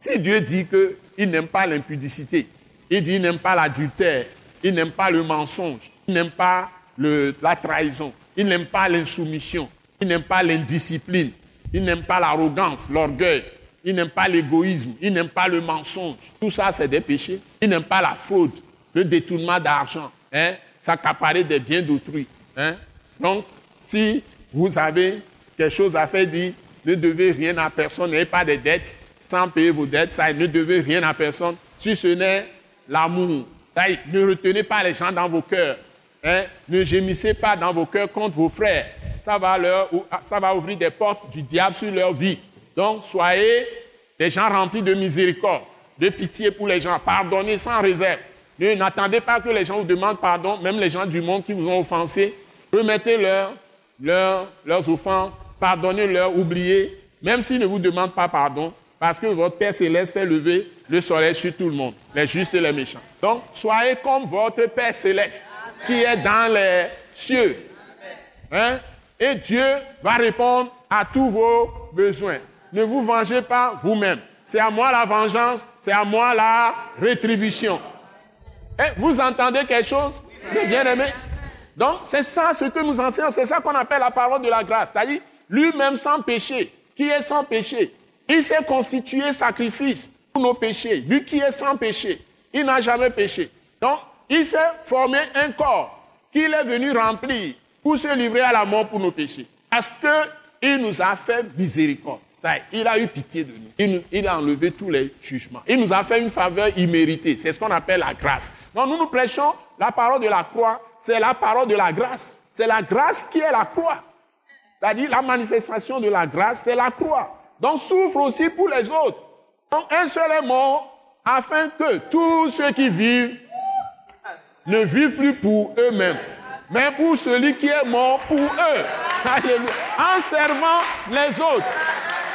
Si Dieu dit qu'il n'aime pas l'impudicité, il dit qu'il n'aime pas l'adultère, il n'aime pas le mensonge, il n'aime pas la trahison. Il n'aime pas l'insoumission. Il n'aime pas l'indiscipline. Il n'aime pas l'arrogance, l'orgueil. Il n'aime pas l'égoïsme. Il n'aime pas le mensonge. Tout ça, c'est des péchés. Il n'aime pas la fraude, le détournement d'argent, hein, s'accaparer des biens d'autrui. Hein. Donc, si vous avez quelque chose à faire, dit, ne devez rien à personne, n'ayez pas de dettes, sans payer vos dettes, ça, ne devez rien à personne, si ce n'est l'amour. Ne retenez pas les gens dans vos cœurs. Hein. Ne gémissez pas dans vos cœurs contre vos frères. Ça va, leur, ça va ouvrir des portes du diable sur leur vie. Donc, soyez des gens remplis de miséricorde, de pitié pour les gens. Pardonnez sans réserve. Ne n'attendez pas que les gens vous demandent pardon, même les gens du monde qui vous ont offensé. Remettez-leur leurs offenses, pardonnez-leur, oubliez, même s'ils ne vous demandent pas pardon, parce que votre Père céleste fait lever le soleil sur tout le monde, les justes et les méchants. Donc, soyez comme votre Père céleste qui est dans les cieux. Hein? Et Dieu va répondre à tous vos besoins. Ne vous vengez pas vous-même. C'est à moi la vengeance, c'est à moi la rétribution. Eh, vous entendez quelque chose? Bien aimé Donc, c'est ça ce que nous enseignons, c'est ça qu'on appelle la parole de la grâce. C'est-à-dire, lui-même sans péché, qui est sans péché, il s'est constitué sacrifice pour nos péchés. Lui qui est sans péché, il n'a jamais péché. Donc, il s'est formé un corps qu'il est venu remplir pour se livrer à la mort pour nos péchés. Parce qu'il nous a fait miséricorde. il a eu pitié de nous. Il, a enlevé tous les jugements. Il nous a fait une faveur imméritée. C'est ce qu'on appelle la grâce. Donc nous nous prêchons la parole de la croix. C'est la parole de la grâce. C'est la grâce qui est la croix. C'est-à-dire la manifestation de la grâce, c'est la croix. Donc souffre aussi pour les autres. Donc un seul est mort afin que tous ceux qui vivent ne vivent plus pour eux-mêmes, mais pour celui qui est mort pour eux. En servant les autres,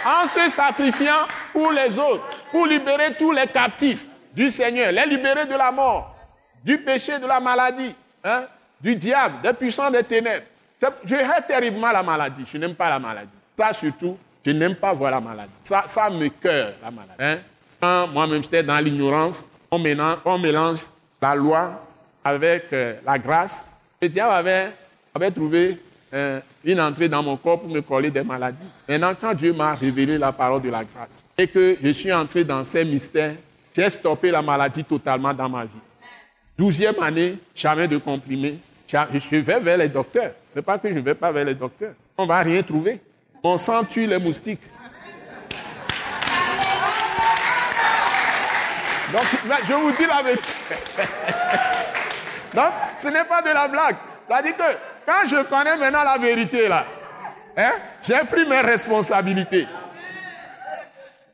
en se sacrifiant pour les autres, pour libérer tous les captifs du Seigneur, les libérer de la mort, du péché, de la maladie, hein, du diable, des puissants des ténèbres. Je hais terriblement la maladie. Je n'aime pas la maladie. Ça surtout, je n'aime pas voir la maladie. Ça, ça me cœur, la maladie. Hein? Quand moi-même j'étais dans l'ignorance, on mélange, on mélange, la loi avec euh, la grâce. Le diable avait, avait trouvé euh, une entrée dans mon corps pour me coller des maladies. Maintenant, quand Dieu m'a révélé la parole de la grâce et que je suis entré dans ces mystères, j'ai stoppé la maladie totalement dans ma vie. Douzième année, jamais de comprimés. Je vais vers les docteurs. Ce n'est pas que je ne vais pas vers les docteurs. On ne va rien trouver. Mon sang tue les moustiques? Donc, je vous dis la vérité. Donc, ce n'est pas de la blague. C'est-à-dire que quand je connais maintenant la vérité, là, hein, j'ai pris mes responsabilités.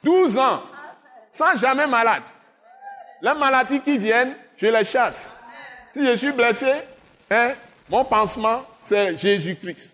12 ans, sans jamais malade. Les maladies qui viennent, je les chasse. Si je suis blessé, hein, mon pansement, c'est Jésus-Christ.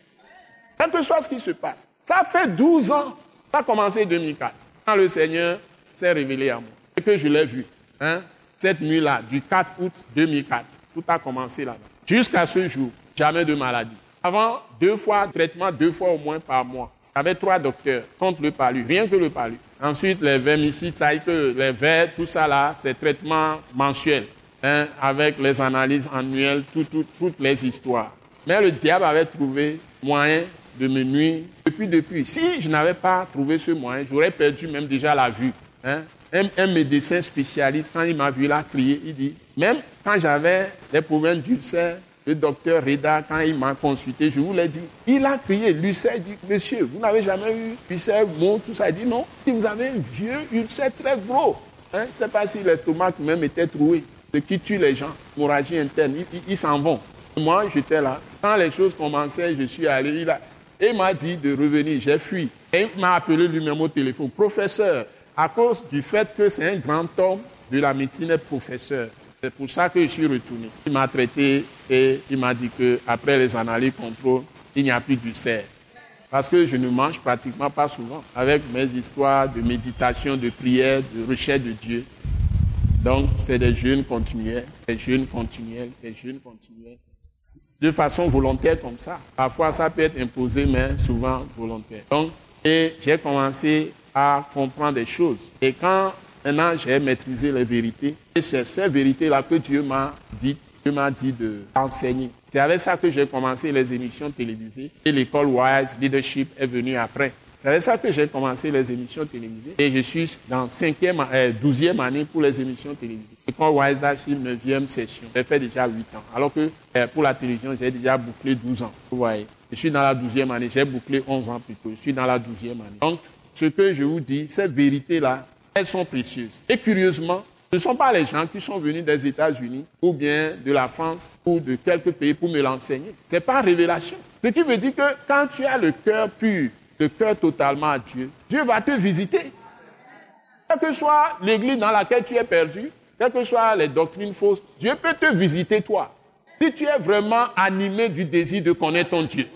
Quel que soit ce qui se passe. Ça fait 12 ans. Ça a commencé en 2004. Quand le Seigneur s'est révélé à moi. Et que je l'ai vu. Hein, cette nuit-là, du 4 août 2004. Tout a commencé là-bas. Jusqu'à ce jour, jamais de maladie. Avant, deux fois, traitement deux fois au moins par mois. J'avais trois docteurs contre le palu, rien que le palu. Ensuite, les vermicides, ça les vers, tout ça là, c'est traitement mensuel, hein, avec les analyses annuelles, toutes les histoires. Mais le diable avait trouvé moyen de me nuire depuis, depuis. Si je n'avais pas trouvé ce moyen, j'aurais perdu même déjà la vue. Hein. Un, médecin spécialiste, quand il m'a vu là crier, il dit, même quand j'avais des problèmes d'ulcère, le docteur Reda, quand il m'a consulté, je vous l'ai dit, il a crié, l'ulcère, dit, monsieur, vous n'avez jamais eu ulcère, bon, tout ça. Il dit, non, si vous avez un vieux ulcère très gros, hein, je ne sais pas si l'estomac même était troué, ce qui tue les gens, hémorragie interne, ils s'en vont. Moi, j'étais là. Quand les choses commençaient, je suis allé, il et m'a dit de revenir. J'ai fui. Et il m'a appelé lui-même au téléphone. Professeur, à cause du fait que c'est un grand homme de la médecine professeur. C'est pour ça que je suis retourné. Il m'a traité et il m'a dit qu'après les analyses contrôle, il n'y a plus d'ulcère. Parce que je ne mange pratiquement pas souvent avec mes histoires de méditation, de prière, de recherche de Dieu. Donc, c'est des jeûnes continuels, des jeûnes continuels, des jeûnes continuels de façon volontaire comme ça. Parfois, ça peut être imposé, mais souvent volontaire. Donc, et j'ai commencé à comprendre des choses. Et quand maintenant j'ai maîtrisé les vérités, et c'est ces vérités-là que Dieu m'a dit Dieu m'a dit d'enseigner. C'est avec ça que j'ai commencé les émissions télévisées et l'école Wise Leadership est venue après. C'est ça que j'ai commencé les émissions télévisées et je suis dans 5e, 12e année pour les émissions télévisées. L'école Wise Leadership, 9e session. J'ai fait déjà 8 ans. Alors que euh, pour la télévision, j'ai déjà bouclé 12 ans. Vous voyez. Je suis dans la 12e année. J'ai bouclé 11 ans plus tôt. Je suis dans la 12e année. Donc, ce que je vous dis, ces vérités-là, elles sont précieuses. Et curieusement, ce ne sont pas les gens qui sont venus des États-Unis ou bien de la France ou de quelques pays pour me l'enseigner. Ce n'est pas révélation. Ce qui veut dire que quand tu as le cœur pur, le cœur totalement à Dieu, Dieu va te visiter. Quelle que soit l'église dans laquelle tu es perdu, quelles que soient les doctrines fausses, Dieu peut te visiter toi. Si tu es vraiment animé du désir de connaître ton Dieu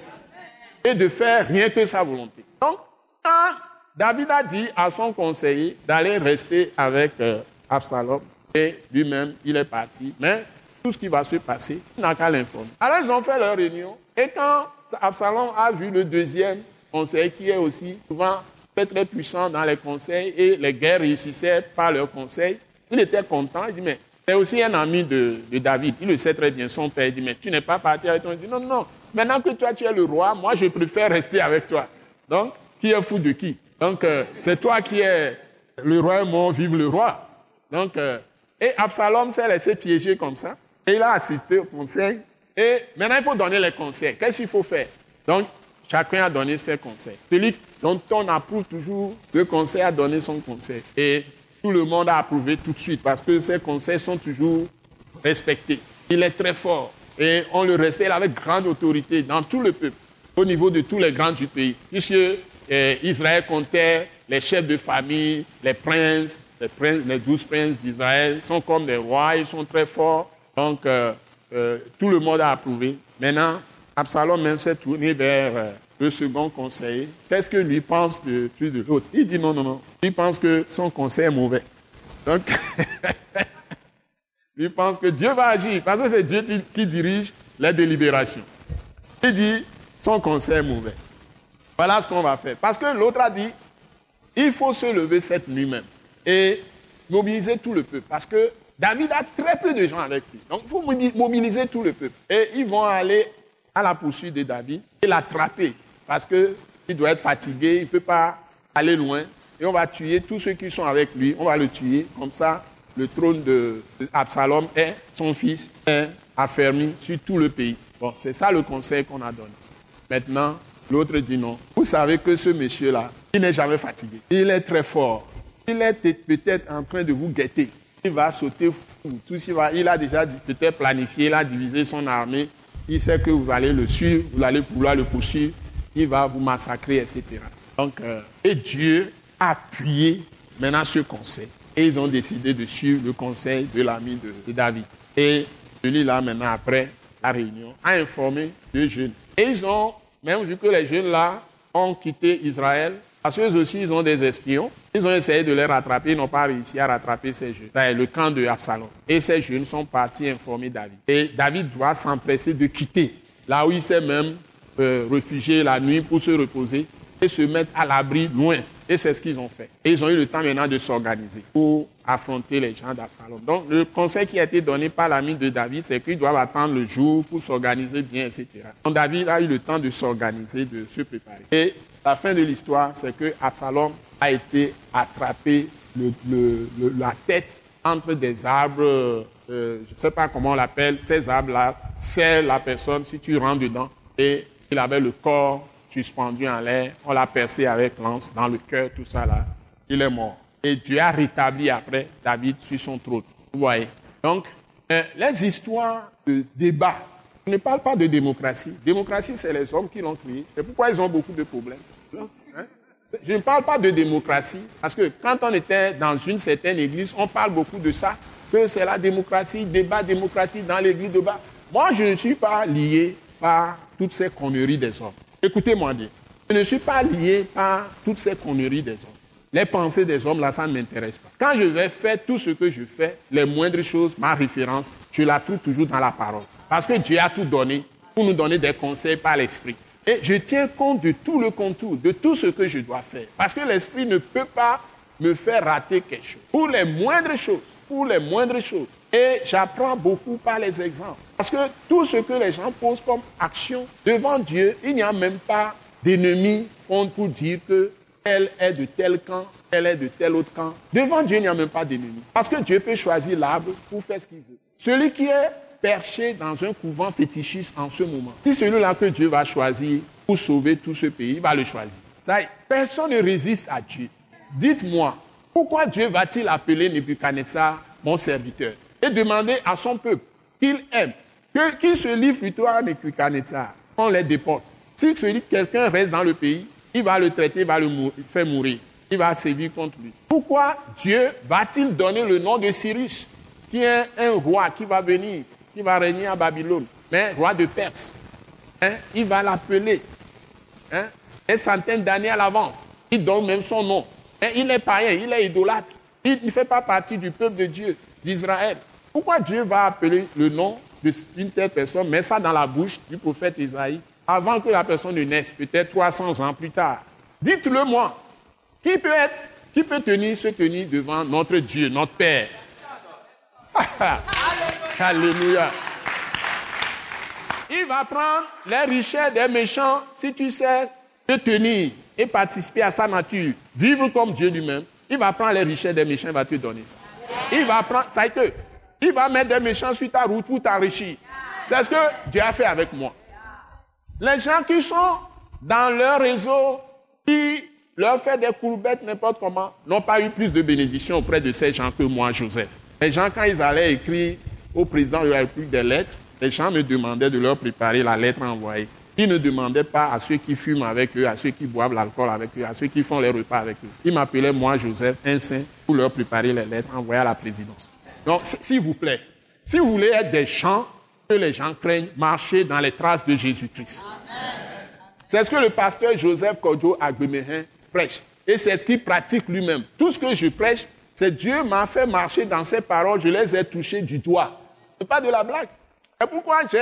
et de faire rien que sa volonté. Donc, quand David a dit à son conseiller d'aller rester avec euh, Absalom, et lui-même, il est parti. Mais tout ce qui va se passer, il n'a qu'à l'informer. Alors, ils ont fait leur réunion. Et quand Absalom a vu le deuxième conseiller, qui est aussi souvent très, très puissant dans les conseils, et les guerres réussissaient par leur conseil, il était content. Il dit, mais c'est aussi un ami de, David. Il le sait très bien. Son père dit, mais tu n'es pas parti avec toi. Il dit, non, non. Maintenant que toi, tu es le roi, moi, je préfère rester avec toi. Donc, qui est fou de qui? Donc, euh, c'est toi qui es le roi, moi, vive le roi. Donc, euh, et Absalom s'est laissé piéger comme ça. Et il a assisté au conseil. Et maintenant, il faut donner les conseils. Qu'est-ce qu'il faut faire? Donc, chacun a donné ses conseils. Celui dont on approuve toujours le conseil a donné son conseil. Et tout le monde a approuvé tout de suite parce que ses conseils sont toujours respectés. Il est très fort et on le respecte avec grande autorité dans tout le peuple, au niveau de tous les grands du pays. Puisque eh, Israël comptait les chefs de famille, les princes, les, douze princes d'Israël sont comme des rois, ils sont très forts. Donc, euh, euh, tout le monde a approuvé. Maintenant, Absalom même s'est tourné vers euh, le second conseiller. Qu'est-ce que lui pense de de l'autre? Il dit non, non, non. Il pense que son conseil est mauvais. Donc, il pense que Dieu va agir, parce que c'est Dieu qui dirige les délibérations. Il dit, son conseil est mauvais. Voilà ce qu'on va faire. Parce que l'autre a dit, il faut se lever cette nuit même et mobiliser tout le peuple. Parce que David a très peu de gens avec lui. Donc il faut mobiliser tout le peuple. Et ils vont aller à la poursuite de David et l'attraper. Parce qu'il doit être fatigué, il ne peut pas aller loin. Et on va tuer tous ceux qui sont avec lui. On va le tuer. Comme ça, le trône d'Absalom est, son fils, est affermi sur tout le pays. Bon, c'est ça le conseil qu'on a donné. Maintenant, l'autre dit non. Vous savez que ce monsieur-là, il n'est jamais fatigué. Il est très fort. Il est peut-être en train de vous guetter. Il va sauter fou. Tout va, il a déjà peut-être planifié, il a divisé son armée. Il sait que vous allez le suivre, vous allez vouloir le poursuivre. Il va vous massacrer, etc. Donc, euh, et Dieu a appuyé maintenant ce conseil. Et ils ont décidé de suivre le conseil de l'ami de, David. Et celui-là, maintenant, après la réunion, a informé deux jeunes. Et ils ont, même vu que les jeunes là ont quitté Israël, parce qu'eux aussi, ils ont des espions. Ils ont essayé de les rattraper, ils n'ont pas réussi à rattraper ces jeunes. C'est le camp de Absalom. Et ces jeunes sont partis informer David. Et David doit s'empresser de quitter, là où il s'est même euh, réfugié la nuit pour se reposer et se mettre à l'abri loin. Et c'est ce qu'ils ont fait. Et ils ont eu le temps maintenant de s'organiser pour affronter les gens d'Absalom. Donc le conseil qui a été donné par l'ami de David, c'est qu'ils doivent attendre le jour pour s'organiser bien, etc. Donc David a eu le temps de s'organiser, de se préparer. Et la fin de l'histoire, c'est que Absalom a été attrapé la tête entre des arbres, euh, je ne sais pas comment on l'appelle, ces arbres-là, c'est la personne, si tu rentres dedans, et il avait le corps suspendu en l'air, on l'a percé avec lance dans le cœur, tout ça là, il est mort. Et Dieu a rétabli après David sur son trône. Vous voyez Donc, euh, les histoires de débat ne parle pas de démocratie. Démocratie, c'est les hommes qui l'ont créée. C'est pourquoi ils ont beaucoup de problèmes. Hein? Je ne parle pas de démocratie, parce que quand on était dans une certaine église, on parle beaucoup de ça, que c'est la démocratie, débat démocratique dans l'église de bas. Moi, je ne suis pas lié par toutes ces conneries des hommes. Écoutez-moi bien. Je ne suis pas lié par toutes ces conneries des hommes. Les pensées des hommes, là, ça ne m'intéresse pas. Quand je vais faire tout ce que je fais, les moindres choses, ma référence, je la trouve toujours dans la parole. Parce que Dieu a tout donné pour nous donner des conseils par l'Esprit. Et je tiens compte de tout le contour, de tout ce que je dois faire. Parce que l'Esprit ne peut pas me faire rater quelque chose. Pour les moindres choses, pour les moindres choses. Et j'apprends beaucoup par les exemples. Parce que tout ce que les gens posent comme action devant Dieu, il n'y a même pas d'ennemi pour dire que elle est de tel camp, elle est de tel autre camp. Devant Dieu, il n'y a même pas d'ennemi. Parce que Dieu peut choisir l'arbre pour faire ce qu'il veut. Celui qui est perché dans un couvent fétichiste en ce moment, si celui-là que Dieu va choisir pour sauver tout ce pays, il va le choisir. personne ne résiste à Dieu. Dites-moi, pourquoi Dieu va-t-il appeler Nebuchadnezzar mon serviteur et demander à son peuple qu'il aime, qu'il se livre plutôt à Nebuchadnezzar, qu'on les déporte? Si quelqu'un reste dans le pays, il va le traiter, il va le faire mourir. Il va sévir contre lui. Pourquoi Dieu va-t-il donner le nom de Cyrus, qui est un roi qui va venir, qui va régner à Babylone, mais roi de Perse hein? Il va l'appeler hein? une centaine d'années à l'avance. Il donne même son nom. Il est païen, il est idolâtre. Il ne fait pas partie du peuple de Dieu, d'Israël. Pourquoi Dieu va appeler le nom d'une telle personne, met ça dans la bouche du prophète Isaïe avant que la personne ne naisse, peut-être 300 ans plus tard? Dites-le moi. Qui peut être, qui peut tenir, se tenir devant notre Dieu, notre Père? Alléluia. Il va prendre les richesses des méchants si tu sais te tenir et participer à sa nature, vivre comme Dieu lui-même. Il va prendre les richesses des méchants et va te donner ça. Il va prendre, ça que, il va mettre des méchants sur ta route pour t'enrichir. C'est ce que Dieu a fait avec moi. Les gens qui sont dans leur réseau, qui leur fait des courbettes n'importe comment, n'ont pas eu plus de bénédictions auprès de ces gens que moi, Joseph. Les gens, quand ils allaient écrire au président de la République des lettres, les gens me demandaient de leur préparer la lettre envoyée. Ils ne demandaient pas à ceux qui fument avec eux, à ceux qui boivent l'alcool avec eux, à ceux qui font les repas avec eux. Ils m'appelaient moi, Joseph, un saint, pour leur préparer les lettres envoyées à la présidence. Donc, s'il vous plaît, si vous voulez être des gens que les gens craignent, marcher dans les traces de Jésus-Christ. C'est ce que le pasteur Joseph Kodjo Agbemehin prêche. Et c'est ce qu'il pratique lui-même. Tout ce que je prêche, c'est Dieu m'a fait marcher dans ses paroles, je les ai touchées du doigt. Ce n'est pas de la blague. Et pourquoi j'ai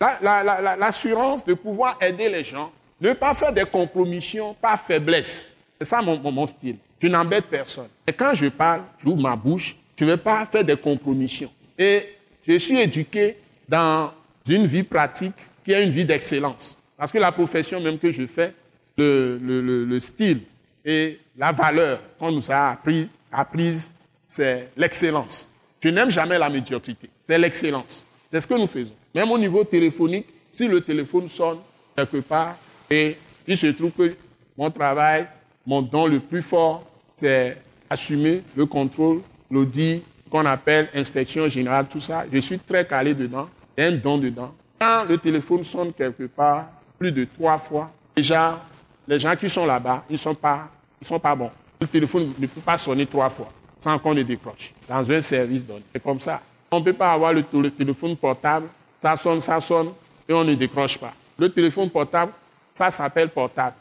l'assurance de pouvoir aider les gens, ne pas faire des compromissions par faiblesse? C'est ça mon, style. Je n'embête personne. Et quand je parle, j'ouvre ma bouche, je ne vais pas faire des compromissions. Et je suis éduqué dans une vie pratique qui est une vie d'excellence. Parce que la profession même que je fais, le, le, style et la valeur qu'on nous a appris, apprise, c'est l'excellence. Je n'aime jamais la médiocrité. C'est l'excellence. C'est ce que nous faisons. Même au niveau téléphonique, si le téléphone sonne quelque part et il se trouve que mon travail, mon don le plus fort, c'est assumer le contrôle, l'audit, qu'on appelle inspection générale, tout ça. Je suis très calé dedans. Un don dedans. Quand le téléphone sonne quelque part, plus de trois fois, déjà, les gens qui sont là-bas, ils ne sont, pas, sont pas bons. Le téléphone ne peut pas sonner trois fois sans qu'on ne décroche dans un service donné. C'est comme ça. On ne peut pas avoir le, téléphone portable, ça sonne, ça sonne, et on ne décroche pas. Le téléphone portable, ça s'appelle portable.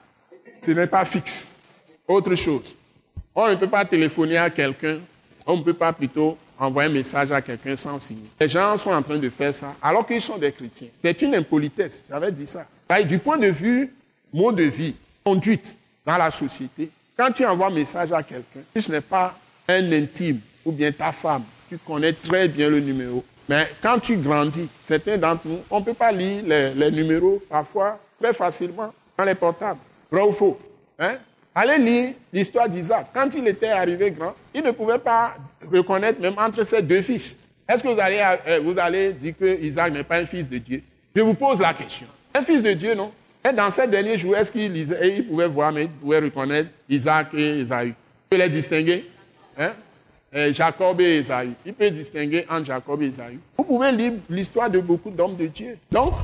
Ce n'est pas fixe. Autre chose. On ne peut pas téléphoner à quelqu'un, on ne peut pas plutôt envoyer un message à quelqu'un sans signer. Les gens sont en train de faire ça alors qu'ils sont des chrétiens. C'est une impolitesse, j'avais dit ça. du point de vue mode de vie, conduite dans la société, quand tu envoies un message à quelqu'un, ce n'est pas un intime ou bien ta femme tu connais très bien le numéro. Mais quand tu grandis, certains d'entre nous, on ne peut pas lire les, numéros parfois très facilement dans les portables. Vrai ou faux hein? Allez lire l'histoire d'Isaac. Quand il était arrivé grand, il ne pouvait pas reconnaître même entre ses deux fils. Est-ce que vous allez, euh, vous allez dire que Isaac n'est pas un fils de Dieu? Je vous pose la question. Un fils de Dieu, non? Et dans ces derniers jours, est-ce qu'il lisait, il pouvait voir, mais il pouvait reconnaître Isaac et Isaïe Il peut les distinguer hein? Jacob et Esaïe. Il peut distinguer entre Jacob et Esaïe. Vous pouvez lire l'histoire de beaucoup d'hommes de Dieu. Donc,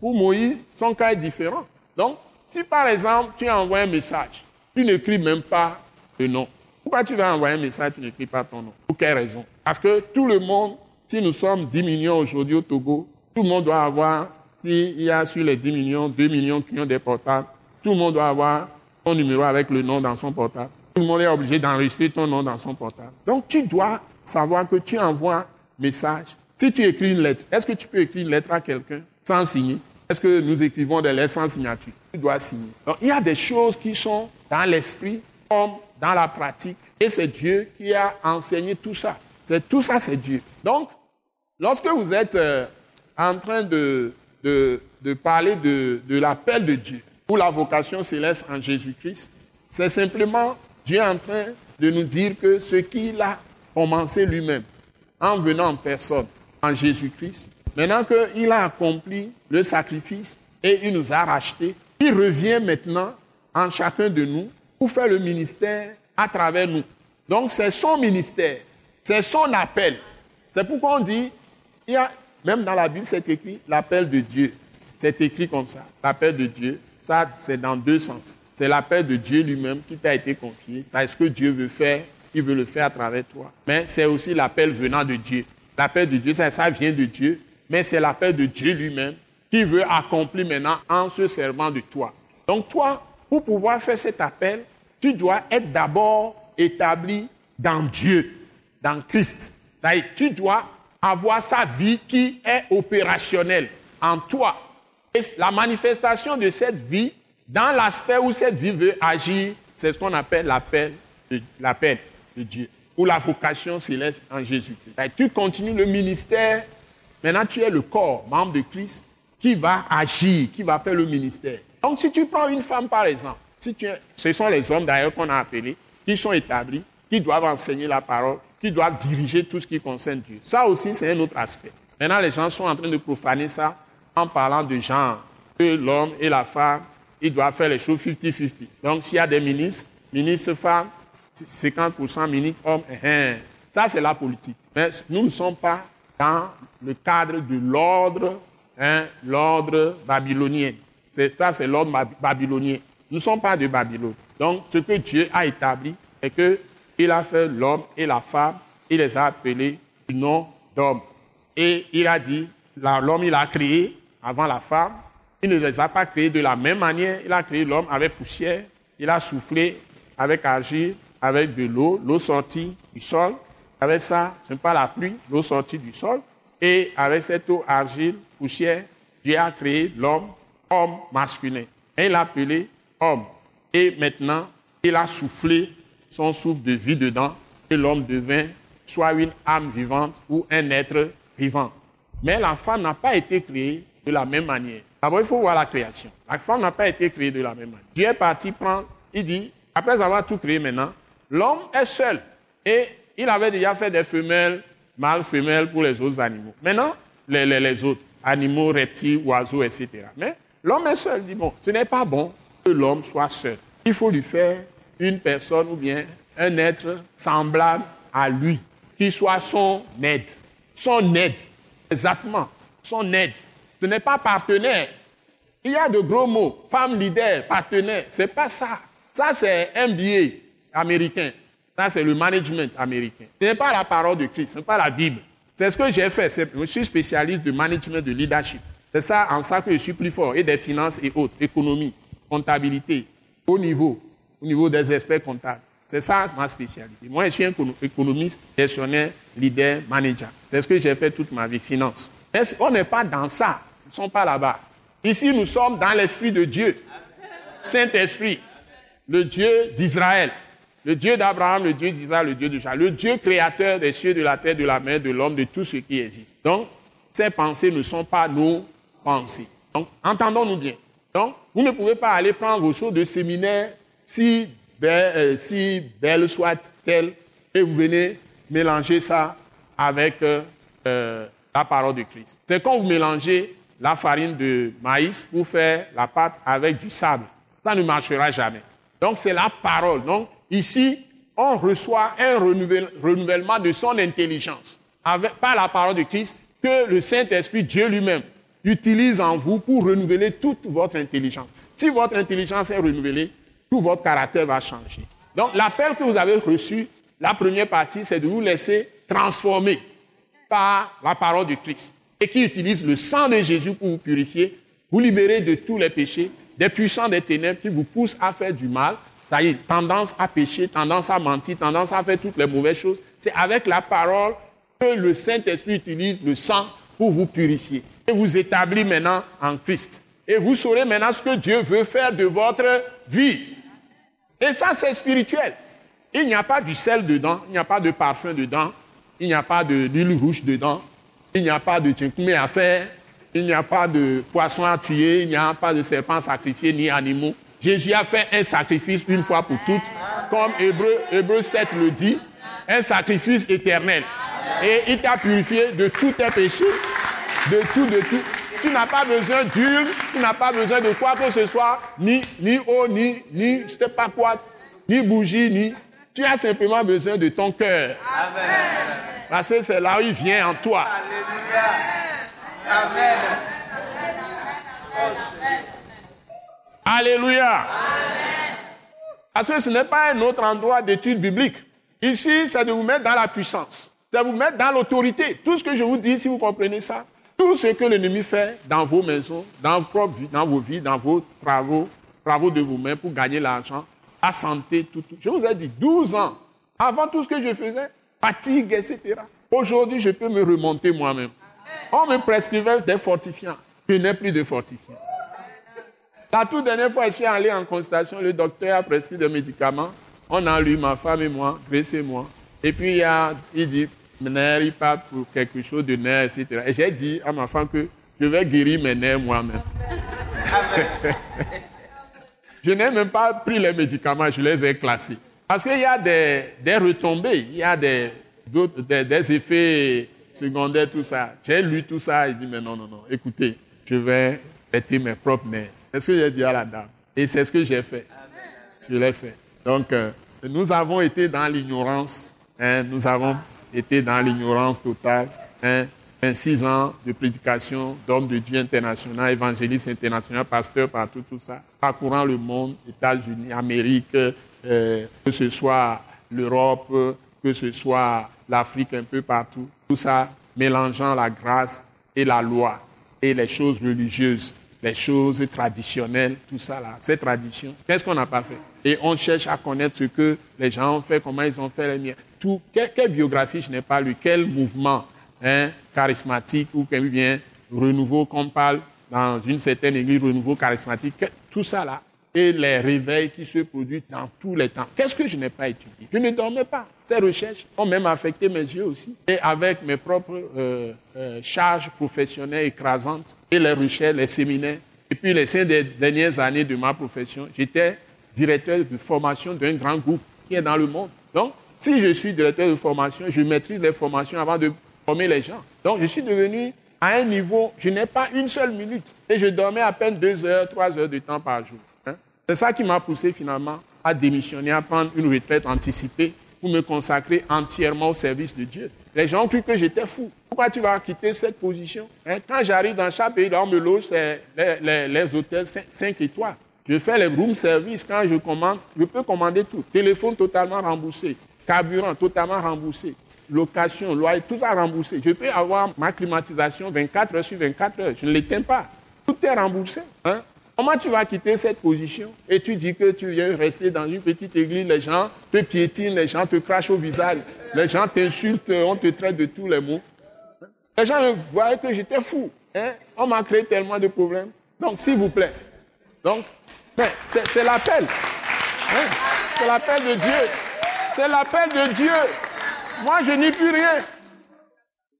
pour Moïse, son cas est différent. Donc, si par exemple, tu envoies un message, tu n'écris même pas le nom. Pourquoi tu vas envoyer un message, tu n'écris pas ton nom? Pour quelle raison? Parce que tout le monde, si nous sommes 10 millions aujourd'hui au Togo, tout le monde doit avoir, s'il y a sur les 10 millions, 2 millions qui ont des portables, tout le monde doit avoir son numéro avec le nom dans son portable. Tout le monde est obligé d'enregistrer ton nom dans son portable. Donc tu dois savoir que tu envoies un message. Si tu écris une lettre, est-ce que tu peux écrire une lettre à quelqu'un sans signer? Est-ce que nous écrivons des lettres sans signature? Tu dois signer. Donc il y a des choses qui sont dans l'esprit comme dans la pratique. Et c'est Dieu qui a enseigné tout ça. C'est, tout ça, c'est Dieu. Donc, lorsque vous êtes euh, en train de, de, parler de, de l'appel de Dieu ou la vocation céleste en Jésus-Christ, c'est simplement Dieu en train de nous dire que ce qu'il a commencé lui-même en venant en personne en Jésus-Christ, maintenant qu'il a accompli le sacrifice et il nous a rachetés, il revient maintenant en chacun de nous pour faire le ministère à travers nous. Donc c'est son ministère, c'est son appel. C'est pourquoi on dit, il y a, même dans la Bible, c'est écrit l'appel de Dieu. C'est écrit comme ça, l'appel de Dieu. Ça, c'est dans deux sens. C'est l'appel de Dieu lui-même qui t'a été confié. C'est ce que Dieu veut faire, il veut le faire à travers toi. Mais c'est aussi l'appel venant de Dieu. L'appel de Dieu, ça, ça vient de Dieu, mais c'est l'appel de Dieu lui-même qui veut accomplir maintenant en se servant de toi. Donc toi, pour pouvoir faire cet appel, tu dois être d'abord établi dans Dieu, dans Christ. Tu dois avoir sa vie qui est opérationnelle en toi. Et la manifestation de cette vie, dans l'aspect où cette vie veut agir, c'est ce qu'on appelle l'appel de, l'appel de Dieu ou la vocation céleste en Jésus-Christ. Tu continues le ministère, maintenant tu es le corps, membre de Christ, qui va agir, qui va faire le ministère. Donc si tu prends une femme par exemple, si tu ce sont les hommes d'ailleurs qu'on a appelés, qui sont établis, qui doivent enseigner la parole, qui doivent diriger tout ce qui concerne Dieu. Ça aussi, c'est un autre aspect. Maintenant, les gens sont en train de profaner ça en parlant de genre, que l'homme et la femme, ils doivent faire les choses 50-50. Donc, s'il y a des ministres, ministres femmes, 50% ministres hommes, eh, eh. ça c'est la politique. Mais nous ne sommes pas dans le cadre de l'ordre, hein, l'ordre babylonien. Ça, c'est l'ordre babylonien. Nous ne sommes pas de Babylone. Donc, ce que Dieu a établi est qu'il a fait l'homme et la femme, il les a appelés du nom d'homme. Et il a dit, l'homme, il a créé avant la femme. Il ne les a pas créés de la même manière. Il a créé l'homme avec poussière. Il a soufflé avec argile, avec de l'eau, l'eau sortie du sol. Avec ça, ce n'est pas la pluie, l'eau sortie du sol. Et avec cette eau, argile, poussière, Dieu a créé l'homme, homme masculin. Et il l'a appelé homme. Et maintenant, il a soufflé son souffle de vie dedans et l'homme devint soit une âme vivante ou un être vivant. Mais la femme n'a pas été créée de la même manière. D'abord, il faut voir la création. La femme n'a pas été créée de la même manière. Dieu est parti prendre, il dit, après avoir tout créé maintenant, l'homme est seul. Et il avait déjà fait des femelles, mâles, femelles pour les autres animaux. Maintenant, les, les autres, animaux, reptiles, oiseaux, etc. Mais l'homme est seul. Il dit, bon, ce n'est pas bon que l'homme soit seul. Il faut lui faire une personne ou bien un être semblable à lui, qui soit son aide. Son aide, exactement, son aide. Ce n'est pas partenaire. Il y a de gros mots, femme leader, partenaire. Ce n'est pas ça. Ça, c'est MBA américain. Ça, c'est le management américain. Ce n'est pas la parole de Christ, ce n'est pas la Bible. C'est ce que j'ai fait. Je suis spécialiste de management, de leadership. C'est ça, en ça que je suis plus fort. Et des finances et autres, économie, comptabilité, au niveau, au niveau des experts comptables. C'est ça ma spécialité. Moi, je suis un économiste, gestionnaire, leader, manager. C'est ce que j'ai fait toute ma vie, finance. Mais on n'est pas dans ça? Nous ne sommes pas là-bas. Ici, nous sommes dans l'Esprit de Dieu. Saint-Esprit, le Dieu d'Israël, le Dieu d'Abraham, le Dieu d'Israël, le Dieu de Jacques, le Dieu créateur des cieux, de la terre, de la mer, de l'homme, de tout ce qui existe. Donc, ces pensées ne sont pas nos pensées. Donc, entendons-nous bien. Donc, vous ne pouvez pas aller prendre vos choses de séminaire si belles, euh, soient-elles et vous venez mélanger ça avec euh, euh, la parole de Christ. C'est quand vous mélangez la farine de maïs pour faire la pâte avec du sable. Ça ne marchera jamais. Donc c'est la parole. Donc ici, on reçoit un renouvellement de son intelligence avec, par la parole de Christ que le Saint-Esprit, Dieu lui-même, utilise en vous pour renouveler toute votre intelligence. Si votre intelligence est renouvelée, tout votre caractère va changer. Donc l'appel que vous avez reçu, la première partie, c'est de vous laisser transformer par la parole de Christ et qui utilise le sang de Jésus pour vous purifier, vous libérer de tous les péchés, des puissants des ténèbres qui vous poussent à faire du mal. Ça y est, tendance à pécher, tendance à mentir, tendance à faire toutes les mauvaises choses. C'est avec la parole que le Saint-Esprit utilise le sang pour vous purifier et vous établir maintenant en Christ. Et vous saurez maintenant ce que Dieu veut faire de votre vie. Et ça, c'est spirituel. Il n'y a pas du sel dedans, il n'y a pas de parfum dedans, il n'y a pas de l'huile rouge dedans, il n'y a pas de tchinkmé à faire, il n'y a pas de poisson à tuer, il n'y a pas de serpent sacrifié ni animaux. Jésus a fait un sacrifice une fois pour toutes, comme Hébreu, Hébreu 7 le dit, un sacrifice éternel. Et il t'a purifié de tous tes péchés, de tout, de tout. Tu n'as pas besoin d'huile, tu n'as pas besoin de quoi que ce soit, ni, ni eau, ni, ni je sais pas quoi, ni bougie, ni. Tu as simplement besoin de ton cœur. Parce que c'est là où il vient en toi. Amen. Alléluia. Parce que ce n'est pas un autre endroit d'étude biblique. Ici, c'est de vous mettre dans la puissance. C'est de vous mettre dans l'autorité. Tout ce que je vous dis, si vous comprenez ça, tout ce que l'ennemi fait dans vos maisons, dans vos propres vies, dans vos vies, dans vos travaux, travaux de vous-même pour gagner l'argent, la santé, tout. Je vous ai dit, 12 ans, avant tout ce que je faisais, fatigue, etc. Aujourd'hui, je peux me remonter moi-même. On me prescrivait des fortifiants. Je n'ai plus de fortifiants. La toute dernière fois, je suis allé en consultation, le docteur a prescrit des médicaments. On a lu, ma femme et moi, Grace et moi. Et puis, il dit, nerfs, il parle pour quelque chose de nerfs, etc. Et j'ai dit à ma femme que je vais guérir mes nerfs moi-même. je n'ai même pas pris les médicaments, je les ai classés. Parce qu'il y a des, des, retombées, il y a des, des, des effets secondaires, tout ça. J'ai lu tout ça et dit, mais non, non, non, écoutez, je vais traiter mes propres nerfs. C'est ce que j'ai dit à la dame. Et c'est ce que j'ai fait. Je l'ai fait. Donc, euh, nous avons été dans l'ignorance. Hein, nous avons été dans l'ignorance totale. Hein, 26 ans de prédication d'hommes de Dieu international, évangéliste international, pasteur partout, tout ça, parcourant le monde, États-Unis, Amérique, euh, que ce soit l'Europe, que ce soit l'Afrique, un peu partout, tout ça mélangeant la grâce et la loi et les choses religieuses les choses traditionnelles, tout ça là, ces traditions. Qu'est-ce qu'on n'a pas fait? Et on cherche à connaître ce que les gens ont fait, comment ils ont fait les miens. Quelle, biographie je n'ai pas lu, quel mouvement hein, charismatique ou bien renouveau qu'on parle dans une certaine église, renouveau charismatique, tout ça là, et les réveils qui se produisent dans tous les temps. Qu'est-ce que je n'ai pas étudié? Je ne dormais pas. Ces recherches ont même affecté mes yeux aussi. Et avec mes propres euh, euh, charges professionnelles écrasantes et les recherches, les séminaires. Et puis les cinq dernières années de ma profession, j'étais directeur de formation d'un grand groupe qui est dans le monde. Donc, si je suis directeur de formation, je maîtrise les formations avant de former les gens. Donc, je suis devenu à un niveau, je n'ai pas une seule minute. Et je dormais à peine deux heures, trois heures de temps par jour. C'est ça qui m'a poussé finalement à démissionner, à prendre une retraite anticipée pour me consacrer entièrement au service de Dieu. Les gens ont cru que j'étais fou. Pourquoi tu vas quitter cette position hein? Quand j'arrive dans chaque pays, là, on me loge les, les, hôtels 5, étoiles. Je fais les room service. Quand je commande, je peux commander tout. Téléphone totalement remboursé. Carburant totalement remboursé. Location, loyer, tout ça remboursé. Je peux avoir ma climatisation 24 heures sur 24 heures. Je ne l'éteins pas. Tout est remboursé. Hein? Comment tu vas quitter cette position et tu dis que tu viens rester dans une petite église, les gens te piétinent, les gens te crachent au visage, les gens t'insultent, on te traite de tous les mots. Les gens voyaient que j'étais fou. Hein? On m'a créé tellement de problèmes. Donc, s'il vous plaît. Donc, c'est l'appel. Hein? C'est l'appel de Dieu. C'est l'appel de Dieu. Moi, je n'y plus rien.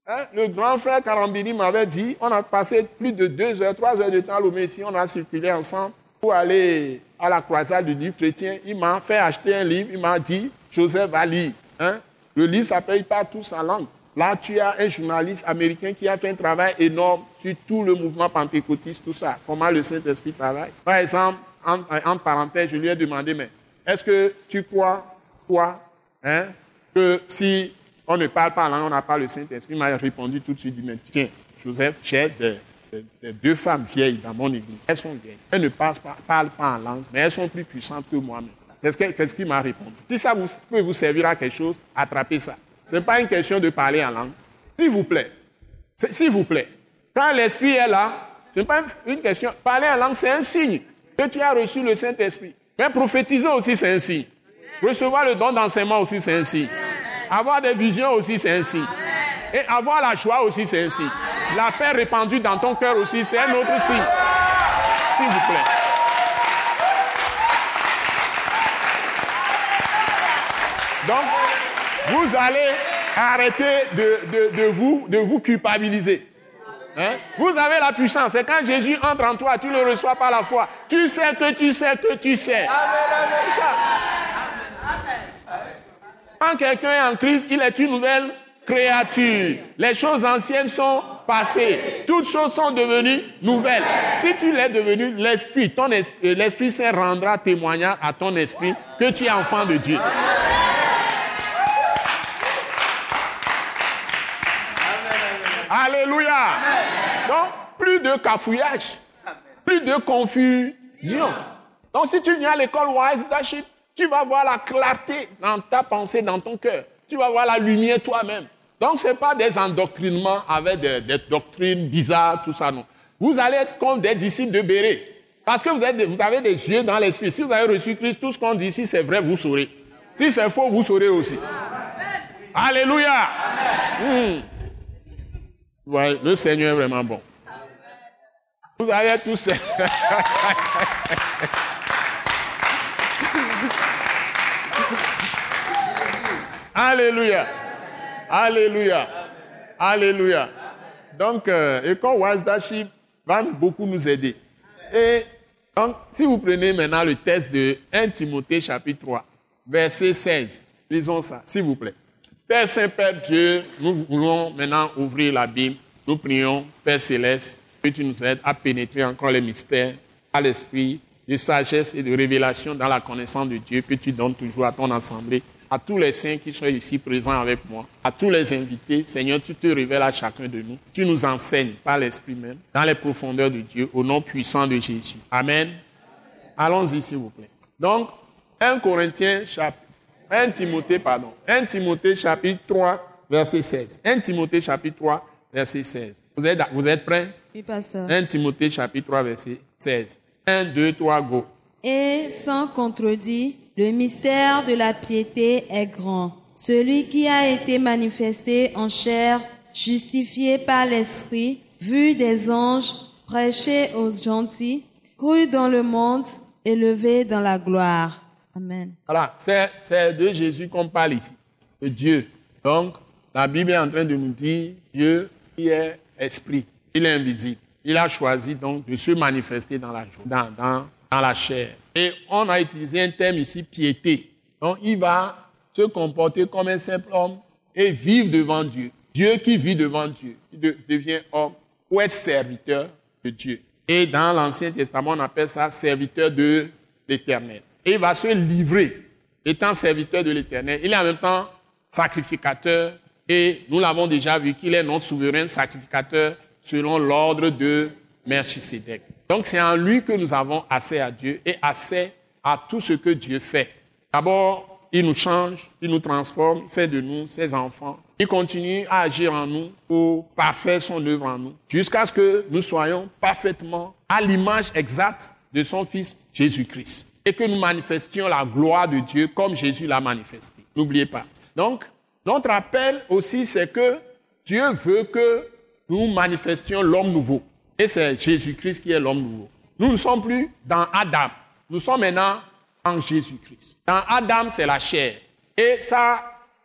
Hein? Le grand frère Karambini m'avait dit, on a passé plus de deux heures, trois heures de temps à Messie, on a circulé ensemble pour aller à la croisade du livre chrétien. Il m'a fait acheter un livre, il m'a dit, Joseph va lire. Hein? Le livre s'appelle Pas tous en langue. Là, tu as un journaliste américain qui a fait un travail énorme sur tout le mouvement pentecôtiste, tout ça, comment le Saint-Esprit travaille. Par exemple, en, en, parenthèse, je lui ai demandé, mais est-ce que tu crois, toi, hein, que si on ne parle pas en langue, on n'a pas le Saint-Esprit. Il m'a répondu tout de suite, dit, tiens, Joseph, j'ai deux femmes vieilles dans mon église. Elles sont vieilles. Elles ne parlent pas, en langue, mais elles sont plus puissantes que moi-même. Qu'est-ce qu'il m'a répondu Si ça peut vous servir à quelque chose, attrapez ça. Ce n'est pas une question de parler en langue. S'il vous plaît, s'il vous plaît, quand l'Esprit est là, ce n'est pas une question. Parler en langue, c'est un signe que tu as reçu le Saint-Esprit. Mais prophétiser aussi, c'est un signe. Recevoir le don d'enseignement aussi, c'est signe. Avoir des visions aussi, c'est ainsi. Et avoir la joie aussi, c'est ainsi. La paix répandue dans ton cœur aussi, c'est un autre signe. S'il vous plaît. Donc, vous allez, arrêtez de, de, vous, de vous culpabiliser. Hein? Vous avez la puissance. C'est quand Jésus entre en toi, tu le reçois par la foi. Tu sais que tu sais que tu sais. Quand quelqu'un est en Christ, il est une nouvelle créature. Les choses anciennes sont passées. Toutes choses sont devenues nouvelles. Si tu l'es devenu, l'Esprit, ton esprit, euh, l'Esprit Saint rendra témoignage à ton esprit que tu es enfant de Dieu. Alléluia. Donc, plus de cafouillage, plus de confusion. Donc, si tu viens à l'école Wise Daship, tu vas voir la clarté dans ta pensée, dans ton cœur. Tu vas voir la lumière toi-même. Donc, ce n'est pas des endoctrinements avec des, doctrines bizarres, tout ça, non. Vous allez être comme des disciples de Béré. Parce que vous, avez des yeux dans l'esprit. Si vous avez reçu Christ, tout ce qu'on dit ici, c'est vrai, vous saurez. Si c'est faux, vous saurez aussi. Alléluia. Ouais, le Seigneur est vraiment bon. Vous allez tous. Alléluia. Alléluia. Alléluia. Donc, euh, École Wasdaship va beaucoup nous aider. Et donc, si vous prenez maintenant le test de 1 Timothée chapitre 3, verset 16, lisons ça, s'il vous plaît. Père Saint, Père Dieu, nous voulons maintenant ouvrir la Bible. Nous prions, Père Céleste, que tu nous aides à pénétrer encore les mystères à l'esprit de sagesse et de révélation dans la connaissance de Dieu que tu donnes toujours à ton assemblée à tous les saints qui sont ici présents avec moi, à tous les invités. Seigneur, tu te révèles à chacun de nous. Tu nous enseignes par l'Esprit même, dans les profondeurs de Dieu, au nom puissant de Jésus. Amen. Allons-y, s'il vous plaît. Donc, 1 Corinthiens, chapitre, 1 Timothée, pardon, 1 Timothée chapitre 3, verset 16. 1 Timothée chapitre 3, verset 16. Vous êtes, vous êtes prêts? Oui, pasteur. 1 Timothée chapitre 3, verset 16. 1, 2, 3, go. Et sans contredit, le mystère de la piété est grand. Celui qui a été manifesté en chair, justifié par l'Esprit, vu des anges, prêché aux gentils, cru dans le monde, élevé dans la gloire. Amen. Voilà, c'est de Jésus qu'on parle ici, de Dieu. Donc, la Bible est en train de nous dire Dieu qui est esprit, il est invisible. Il a choisi donc de se manifester dans la, chair. Et on a utilisé un terme ici, piété. Donc il va se comporter comme un simple homme et vivre devant Dieu. Dieu qui vit devant Dieu, il devient homme pour être serviteur de Dieu. Et dans l'Ancien Testament, on appelle ça serviteur de l'Éternel. Et il va se livrer, étant serviteur de l'Éternel. Il est en même temps sacrificateur. Et nous l'avons déjà vu qu'il est notre souverain sacrificateur selon l'ordre de Melchisedec. Donc c'est en lui que nous avons accès à Dieu et accès à tout ce que Dieu fait. D'abord, il nous change, il nous transforme, fait de nous ses enfants. Il continue à agir en nous pour parfaire son œuvre en nous, jusqu'à ce que nous soyons parfaitement à l'image exacte de son Fils Jésus-Christ. Et que nous manifestions la gloire de Dieu comme Jésus l'a manifesté. N'oubliez pas. Donc, notre appel aussi, c'est que Dieu veut que nous manifestions l'homme nouveau. Et c'est Jésus-Christ qui est l'homme nouveau. Nous ne sommes plus dans Adam. Nous sommes maintenant en Jésus-Christ. Dans Adam, c'est la chair. Et ça,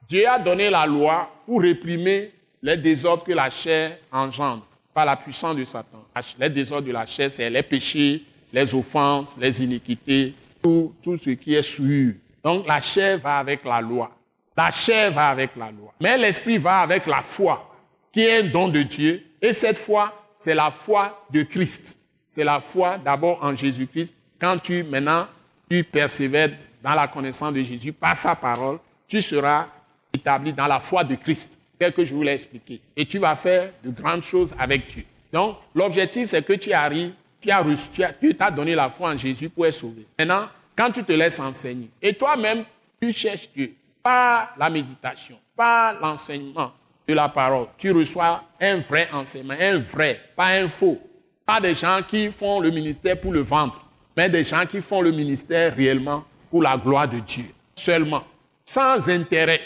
Dieu a donné la loi pour réprimer les désordres que la chair engendre par la puissance de Satan. Les désordres de la chair, c'est les péchés, les offenses, les iniquités, tout, tout ce qui est souillure. Donc la chair va avec la loi. La chair va avec la loi. Mais l'esprit va avec la foi, qui est un don de Dieu. Et cette foi c'est la foi de Christ. C'est la foi d'abord en Jésus-Christ. Quand tu, maintenant, tu persévères dans la connaissance de Jésus par sa parole, tu seras établi dans la foi de Christ, tel que je vous l'ai expliqué. Et tu vas faire de grandes choses avec Dieu. Donc, l'objectif, c'est que tu arrives, tu as reçu, tu t'as donné la foi en Jésus pour être sauvé. Maintenant, quand tu te laisses enseigner, et toi-même, tu cherches Dieu par la méditation, par l'enseignement, de la parole, tu reçois un vrai enseignement, un vrai, pas un faux. Pas des gens qui font le ministère pour le vendre, mais des gens qui font le ministère réellement pour la gloire de Dieu. Seulement, sans intérêt.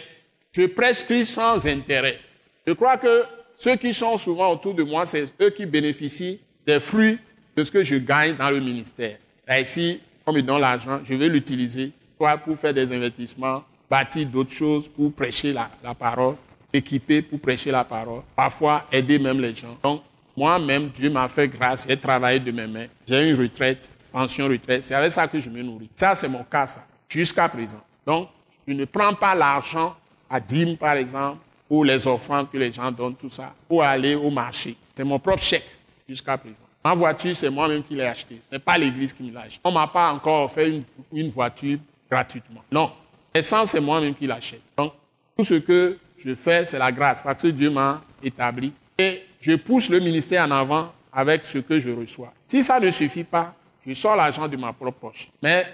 Je prêche Christ sans intérêt. Je crois que ceux qui sont souvent autour de moi, c'est eux qui bénéficient des fruits de ce que je gagne dans le ministère. Et ici, on me donne l'argent, je vais l'utiliser, soit pour faire des investissements, bâtir d'autres choses, pour prêcher la parole équipé pour prêcher la parole, parfois aider même les gens. Donc, moi-même, Dieu m'a fait grâce, j'ai travaillé de mes mains, j'ai une retraite, pension retraite, c'est avec ça que je me nourris. Ça, c'est mon cas, ça, jusqu'à présent. Donc, je ne prends pas l'argent à dîme, par exemple, ou les offrandes que les gens donnent, tout ça, pour aller au marché. C'est mon propre chèque jusqu'à présent. Ma voiture, c'est moi-même qui l'ai achetée. Ce n'est pas l'église qui me l'a achetée. On ne m'a pas encore fait une, une voiture gratuitement. Non. L'essence, c'est moi-même qui l'achète. Donc, tout ce que je fais, c'est la grâce, parce que Dieu m'a établi. Et je pousse le ministère en avant avec ce que je reçois. Si ça ne suffit pas, je sors l'argent de ma propre poche. Mais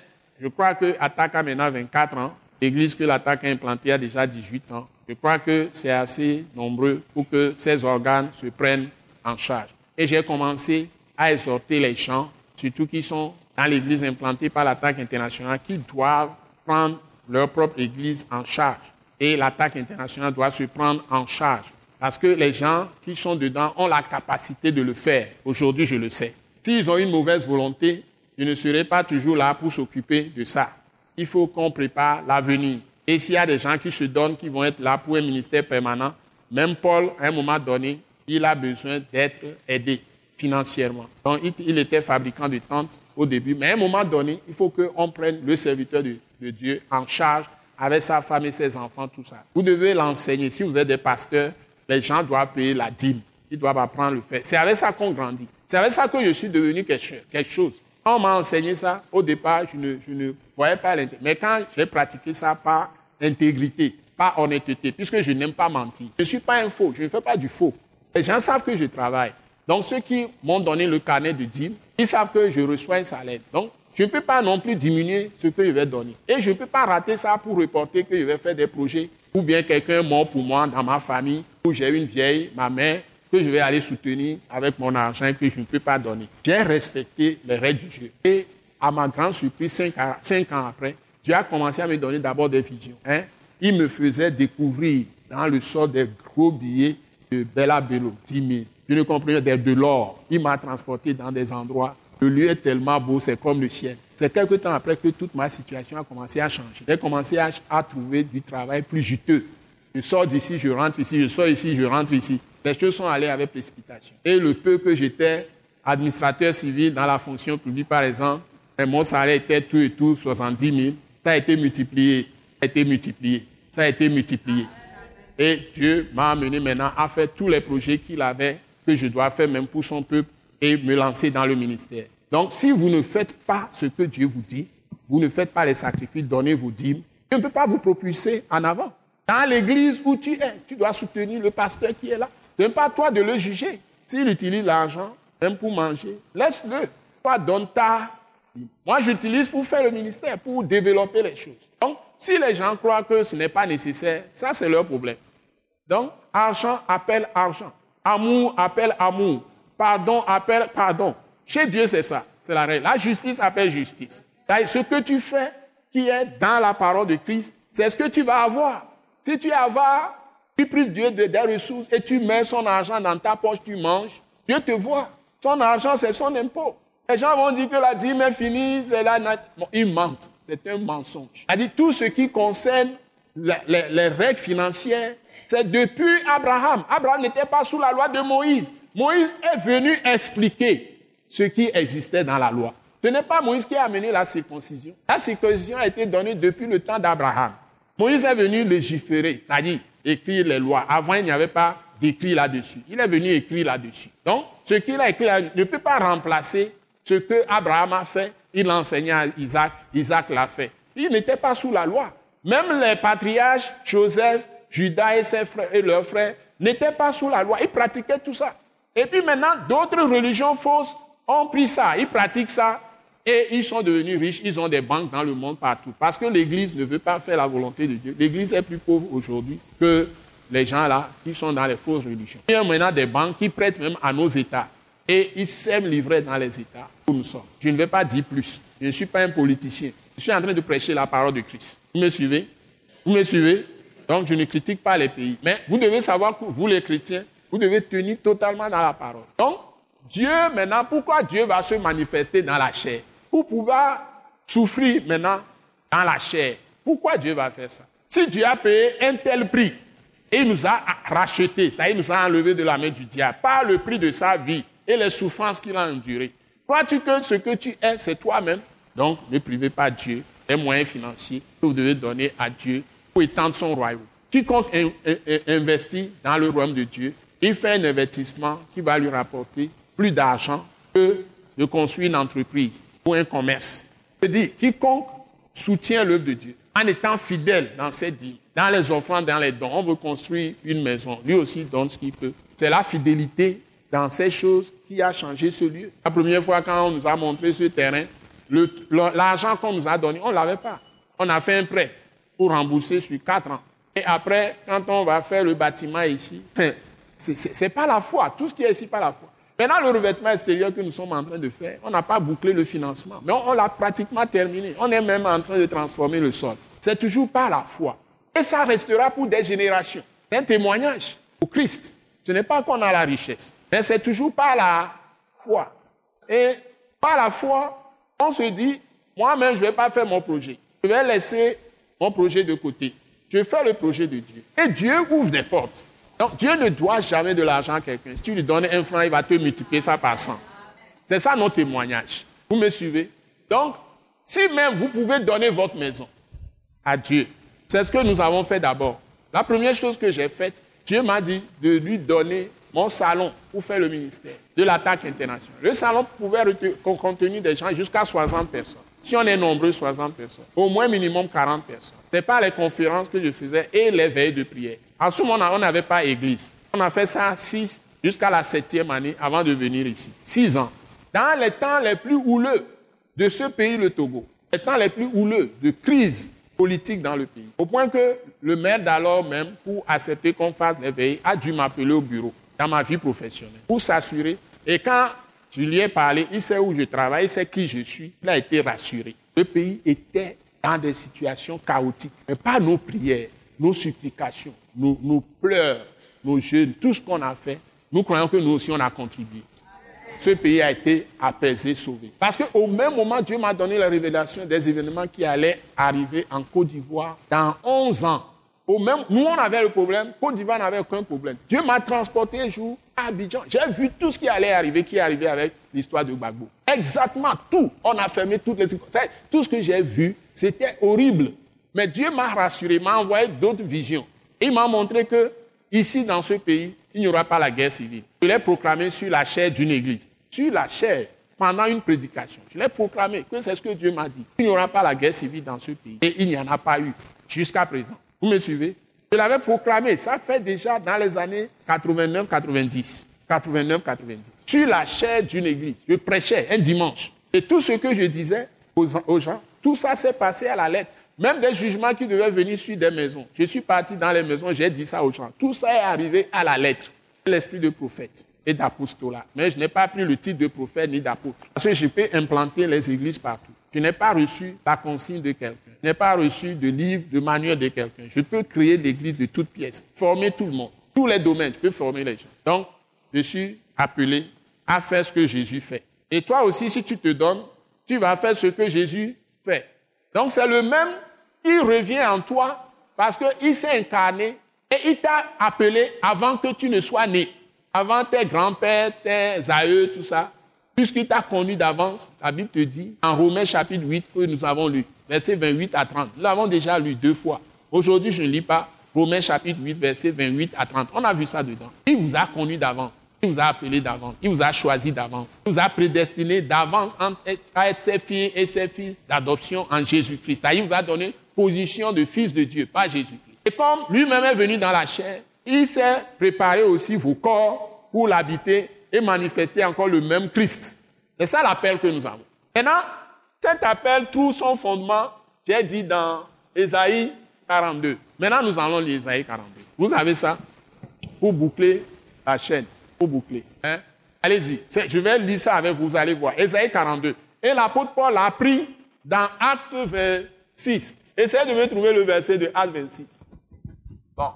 je crois que Attaque a maintenant 24 ans. L'église que l'Attaque a implantée a déjà 18 ans. Je crois que c'est assez nombreux pour que ces organes se prennent en charge. Et j'ai commencé à exhorter les gens, surtout qui sont dans l'église implantée par l'attaque internationale, qui doivent prendre leur propre église en charge. Et l'attaque internationale doit se prendre en charge. Parce que les gens qui sont dedans ont la capacité de le faire. Aujourd'hui, je le sais. S'ils ont une mauvaise volonté, je ne serai pas toujours là pour s'occuper de ça. Il faut qu'on prépare l'avenir. Et s'il y a des gens qui se donnent, qui vont être là pour un ministère permanent, même Paul, à un moment donné, il a besoin d'être aidé financièrement. Donc, il, était fabricant de tentes au début, mais à un moment donné, il faut qu'on prenne le serviteur de, de, Dieu en charge avec sa femme et ses enfants, tout ça. Vous devez l'enseigner. Si vous êtes des pasteurs, les gens doivent payer la dîme. Ils doivent apprendre le faire. C'est avec ça qu'on grandit. C'est avec ça que je suis devenu quelque chose. Quand on m'a enseigné ça, au départ, je ne, je ne voyais pas l'intérêt. Mais quand j'ai pratiqué ça par intégrité, par honnêteté, puisque je n'aime pas mentir, je ne suis pas un faux, je ne fais pas du faux. Les gens savent que je travaille. Donc ceux qui m'ont donné le carnet de dîmes, ils savent que je reçois un salaire. Donc je ne peux pas non plus diminuer ce que je vais donner. Et je ne peux pas rater ça pour reporter que je vais faire des projets ou bien quelqu'un mort pour moi dans ma famille, où j'ai une vieille, ma mère, que je vais aller soutenir avec mon argent que je ne peux pas donner. J'ai respecté les règles du jeu. Et à ma grande surprise, cinq, ans après, Dieu a commencé à me donner d'abord des visions. Hein. Il me faisait découvrir dans le sort des gros billets de Bella Bello, 10 000. Je ne comprenais de l'or. Il m'a transporté dans des endroits. Le lieu est tellement beau, c'est comme le ciel. C'est quelque temps après que toute ma situation a commencé à changer. J'ai commencé à, trouver du travail plus juteux. Je sors d'ici, je rentre ici, je sors ici, je rentre ici. Les choses sont allées avec précipitation. Et le peu que j'étais administrateur civil dans la fonction publique, par exemple, mon salaire était tout et tout 70 000. Ça a été multiplié, ça a été multiplié, ça a été multiplié. Et Dieu m'a amené maintenant à faire tous les projets qu'il avait, que je dois faire même pour son peuple, et me lancer dans le ministère. Donc, si vous ne faites pas ce que Dieu vous dit, vous ne faites pas les sacrifices, donnez vos dîmes, Dieu ne peut pas vous propulser en avant. Dans l'église où tu es, tu dois soutenir le pasteur qui est là. Ce n'est pas toi de le juger. S'il utilise l'argent, même pour manger, laisse-le. Toi, donne ta. Moi, j'utilise pour faire le ministère, pour développer les choses. Donc, si les gens croient que ce n'est pas nécessaire, ça, c'est leur problème. Donc, argent appelle argent. Amour appelle amour. Pardon appelle pardon. Chez Dieu, c'est ça. C'est la règle. La justice appelle justice. Ce que tu fais, qui est dans la parole de Christ, c'est ce que tu vas avoir. Si tu avare, tu prives Dieu de des ressources et tu mets son argent dans ta poche, tu manges, Dieu te voit. Son argent, c'est son impôt. Les gens vont dire que la dîme est finie, c'est là. Bon, ils. C'est un mensonge. C'est-à-dire tout ce qui concerne les, règles financières, c'est depuis Abraham. Abraham n'était pas sous la loi de Moïse. Moïse est venu expliquer ce qui existait dans la loi. Ce n'est pas Moïse qui a amené la circoncision. La circoncision a été donnée depuis le temps d'Abraham. Moïse est venu légiférer, c'est-à-dire écrire les lois. Avant, il n'y avait pas d'écrit là-dessus. Il est venu écrire là-dessus. Donc, ce qu'il a écrit ne peut pas remplacer ce que Abraham a fait. Il l'a enseigné à Isaac. Isaac l'a fait. Il n'était pas sous la loi. Même les patriarches, Joseph, Judas et ses et leurs frères, n'étaient pas sous la loi. Ils pratiquaient tout ça. Et puis maintenant, d'autres religions fausses ont pris ça. Ils pratiquent ça. Et ils sont devenus riches, ils ont des banques dans le monde partout. Parce que l'Église ne veut pas faire la volonté de Dieu. L'Église est plus pauvre aujourd'hui que les gens là qui sont dans les fausses religions. Il y a maintenant des banques qui prêtent même à nos États. Et ils s'aiment livrer dans les États où nous sommes. Je ne vais pas dire plus. Je ne suis pas un politicien. Je suis en train de prêcher la parole de Christ. Vous me suivez? Vous me suivez? Donc je ne critique pas les pays. Mais vous devez savoir que vous les chrétiens, vous devez tenir totalement dans la parole. Donc, Dieu maintenant, pourquoi Dieu va se manifester dans la chair? Pour pouvoir souffrir maintenant dans la chair. Pourquoi Dieu va faire ça? Si Dieu a payé un tel prix Et il nous a rachetés, ça, il nous a enlevé de la main du diable par le prix de sa vie et les souffrances qu'il a endurées. Crois-tu que ce que tu es, c'est toi-même? Donc, ne privez pas Dieu des moyens financiers que vous devez donner à Dieu pour étendre son royaume. Quiconque investit dans le royaume de Dieu, il fait un investissement qui va lui rapporter plus d'argent que de construire une entreprise ou un commerce. Dis, quiconque soutient l'œuvre de Dieu en étant fidèle dans ses dîmes, dans les offrandes, dans les dons, on veut construire une maison. Lui aussi donne ce qu'il peut. C'est la fidélité dans ces choses qui a changé ce lieu. La première fois quand on nous a montré ce terrain, l'argent qu'on nous a donné, on ne l'avait pas. On a fait un prêt pour rembourser sur quatre ans. Et après, quand on va faire le bâtiment ici, ce n'est pas la foi. Tout ce qui est ici, pas la foi. Maintenant, le revêtement extérieur que nous sommes en train de faire, on n'a pas bouclé le financement, mais on, l'a pratiquement terminé. On est même en train de transformer le sol. C'est toujours pas la foi. Et ça restera pour des générations. C'est un témoignage au Christ. Ce n'est pas qu'on a la richesse, mais c'est toujours pas la foi. Et par la foi, on se dit, moi-même, je ne vais pas faire mon projet. Je vais laisser mon projet de côté. Je fais le projet de Dieu. Et Dieu ouvre des portes. Donc, Dieu ne doit jamais de l'argent à quelqu'un. Si tu lui donnes un franc, il va te multiplier ça par 100. C'est ça notre témoignage. Vous me suivez? Donc, si même vous pouvez donner votre maison à Dieu, c'est ce que nous avons fait d'abord. La première chose que j'ai faite, Dieu m'a dit de lui donner mon salon pour faire le ministère de l'attaque internationale. Le salon pouvait contenir des gens jusqu'à 60 personnes. Si on est nombreux, 60 personnes. Au moins minimum 40 personnes. Ce n'est pas les conférences que je faisais et les veilles de prière. En ce moment, on n'avait pas église. On a fait ça six jusqu'à la septième année avant de venir ici. Six ans. Dans les temps les plus houleux de ce pays, le Togo, les temps les plus houleux de crise politique dans le pays. Au point que le maire d'alors même, pour accepter qu'on fasse les veilles, a dû m'appeler au bureau dans ma vie professionnelle pour s'assurer. Et quand je lui ai parlé, il sait où je travaille, il sait qui je suis, il a été rassuré. Le pays était dans des situations chaotiques, mais pas nos prières, nos supplications, nos, pleurs, nos jeûnes, tout ce qu'on a fait, nous croyons que nous aussi on a contribué. Ce pays a été apaisé, sauvé. Parce qu'au même moment, Dieu m'a donné la révélation des événements qui allaient arriver en Côte d'Ivoire dans 11 ans. Au même, nous, on avait le problème. Côte d'Ivoire n'avait aucun problème. Dieu m'a transporté un jour à Abidjan. J'ai vu tout ce qui allait arriver, qui est arrivé avec l'histoire de Gbagbo. Exactement tout. On a fermé toutes les... Tout ce que j'ai vu, c'était horrible. Mais Dieu m'a rassuré, m'a envoyé d'autres visions. Il m'a montré que ici, dans ce pays, il n'y aura pas la guerre civile. Je l'ai proclamé sur la chair d'une église. Sur la chair, pendant une prédication. Je l'ai proclamé que c'est ce que Dieu m'a dit. Il n'y aura pas la guerre civile dans ce pays. Et il n'y en a pas eu jusqu'à présent. Vous me suivez? Je l'avais proclamé. Ça fait déjà dans les années 89-90. 89-90. Sur la chair d'une église. Je prêchais un dimanche. Et tout ce que je disais aux gens, tout ça s'est passé à la lettre. Même des jugements qui devaient venir sur des maisons. Je suis parti dans les maisons, j'ai dit ça aux gens. Tout ça est arrivé à la lettre. L'esprit de prophète et d'apostolat. Mais je n'ai pas pris le titre de prophète ni d'apôtre. Parce que je peux implanter les églises partout. Je n'ai pas reçu la consigne de quelqu'un. Je n'ai pas reçu de livre, de manuel de quelqu'un. Je peux créer l'église de toutes pièces, former tout le monde. Tous les domaines, je peux former les gens. Donc, je suis appelé à faire ce que Jésus fait. Et toi aussi, si tu te donnes, tu vas faire ce que Jésus fait. Donc, c'est le même il revient en toi parce qu'il s'est incarné et il t'a appelé avant que tu ne sois né, avant tes grands-pères, tes aïeux, tout ça. Puisqu'il t'a connu d'avance, la Bible te dit, en Romains chapitre 8 que nous avons lu, versets 28 à 30. Nous l'avons déjà lu deux fois. Aujourd'hui, je ne lis pas Romains chapitre 8, versets 28 à 30. On a vu ça dedans. Il vous a connu d'avance. Il vous a appelé d'avance. Il vous a choisi d'avance. Il vous a prédestiné d'avance à être ses filles et ses fils d'adoption en Jésus-Christ. Il vous a donné position de fils de Dieu, pas Jésus-Christ. Et comme lui-même est venu dans la chair, il s'est préparé aussi vos corps pour l'habiter et manifester encore le même Christ. C'est ça l'appel que nous avons. Maintenant, cet appel trouve son fondement, j'ai dit dans Ésaïe 42. Maintenant, nous allons lire Ésaïe 42. Vous avez ça pour boucler la chaîne, pour boucler. Hein? Allez-y, je vais lire ça avec vous, vous allez voir. Ésaïe 42. Et l'apôtre Paul a pris dans Acte 6. Essayez de me trouver le verset de Acte 26. Bon,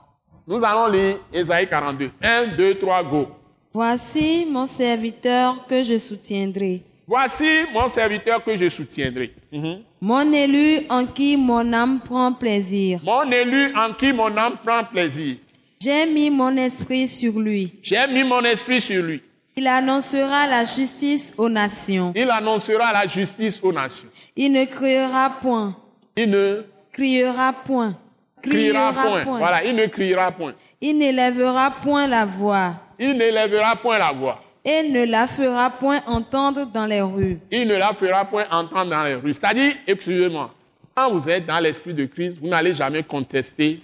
nous allons lire Ésaïe 42. 1, 2, 3, go. Voici mon serviteur que je soutiendrai. Voici mon serviteur que je soutiendrai. Mhm. Mon élu en qui mon âme prend plaisir. Mon élu en qui mon âme prend plaisir. J'ai mis mon esprit sur lui. J'ai mis mon esprit sur lui. Il annoncera la justice aux nations. Il annoncera la justice aux nations. Il ne criera point. Il ne Criera point. criera point. Voilà, il ne criera point. Il n'élèvera point la voix. Il n'élèvera point la voix. Et ne la fera point entendre dans les rues. Il ne la fera point entendre dans les rues. C'est-à-dire, excusez-moi, quand vous êtes dans l'esprit de Christ, vous n'allez jamais contester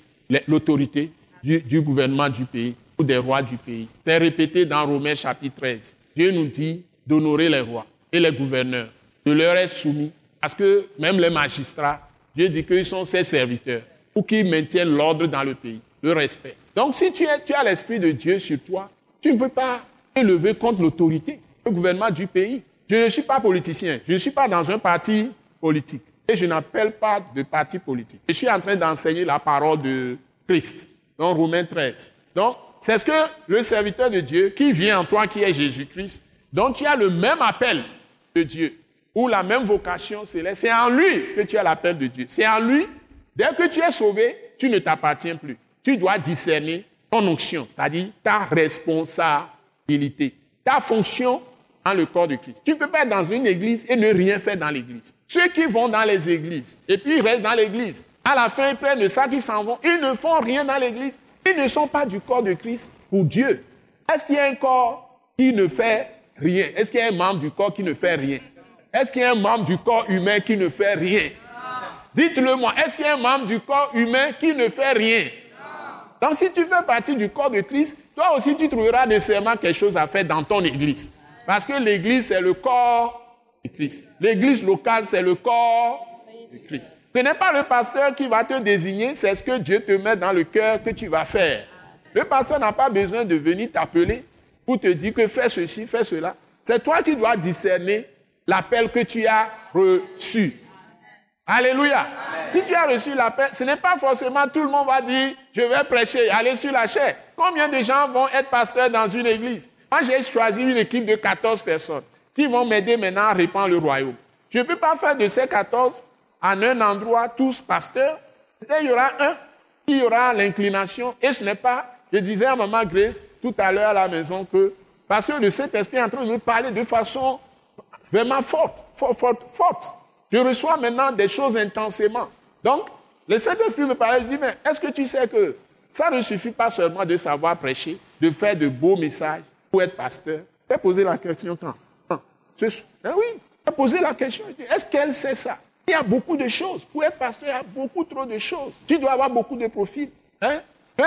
l'autorité du, du gouvernement du pays ou des rois du pays. C'est répété dans Romains chapitre 13. Dieu nous dit d'honorer les rois et les gouverneurs, de leur être soumis, parce que même les magistrats, Dieu dit qu'ils sont ses serviteurs, pour qu'ils maintiennent l'ordre dans le pays, le respect. Donc si tu, as l'esprit de Dieu sur toi, tu ne peux pas élever contre l'autorité, le gouvernement du pays. Je ne suis pas politicien, je ne suis pas dans un parti politique et je n'appelle pas de parti politique. Je suis en train d'enseigner la parole de Christ dans Romains 13. Donc, c'est ce que le serviteur de Dieu qui vient en toi, qui est Jésus-Christ, dont tu as le même appel de Dieu ou la même vocation céleste. C'est en lui que tu as l'appel de Dieu. C'est en lui. Dès que tu es sauvé, tu ne t'appartiens plus. Tu dois discerner ton onction, c'est-à-dire ta responsabilité, ta fonction dans le corps de Christ. Tu ne peux pas être dans une église et ne rien faire dans l'église. Ceux qui vont dans les églises et puis ils restent dans l'église, à la fin ils prennent le sac, ils s'en vont, ils ne font rien dans l'église. Ils ne sont pas du corps de Christ pour Dieu. Est-ce qu'il y a un corps qui ne fait rien? Est-ce qu'il y a un membre du corps qui ne fait rien? Est-ce qu'il y a un membre du corps humain qui ne fait rien? Dites-le moi, est-ce qu'il y a un membre du corps humain qui ne fait rien? Donc si tu fais partie du corps de Christ, toi aussi tu trouveras nécessairement quelque chose à faire dans ton église. Parce que l'église, c'est le corps de Christ. L'église locale, c'est le corps de Christ. Ce n'est pas le pasteur qui va te désigner, c'est ce que Dieu te met dans le cœur que tu vas faire. Le pasteur n'a pas besoin de venir t'appeler pour te dire que fais ceci, fais cela. C'est toi qui dois discerner l'appel que tu as reçu. Alléluia. Si tu as reçu l'appel, ce n'est pas forcément tout le monde va dire, je vais prêcher, aller sur la chair. Combien de gens vont être pasteurs dans une église? Moi, j'ai choisi une équipe de 14 personnes qui vont m'aider maintenant à répandre le royaume. Je ne peux pas faire de ces 14 en un endroit tous pasteurs. Peut-être il y aura un qui aura l'inclination et ce n'est pas, je disais à Maman Grace tout à l'heure à la maison que, parce que le Saint-Esprit est en train de me parler de façon vraiment forte, forte, forte, forte. Je reçois maintenant des choses intensément. Donc, le Saint-Esprit me parlait, je dis, mais est-ce que tu sais que ça ne suffit pas seulement de savoir prêcher, de faire de beaux messages pour être pasteur? J'ai posé la question quand? Ben oui, posé la question. Est-ce qu'elle sait ça? Il y a beaucoup de choses. Pour être pasteur, il y a beaucoup trop de choses. Tu dois avoir beaucoup de profils. Hein?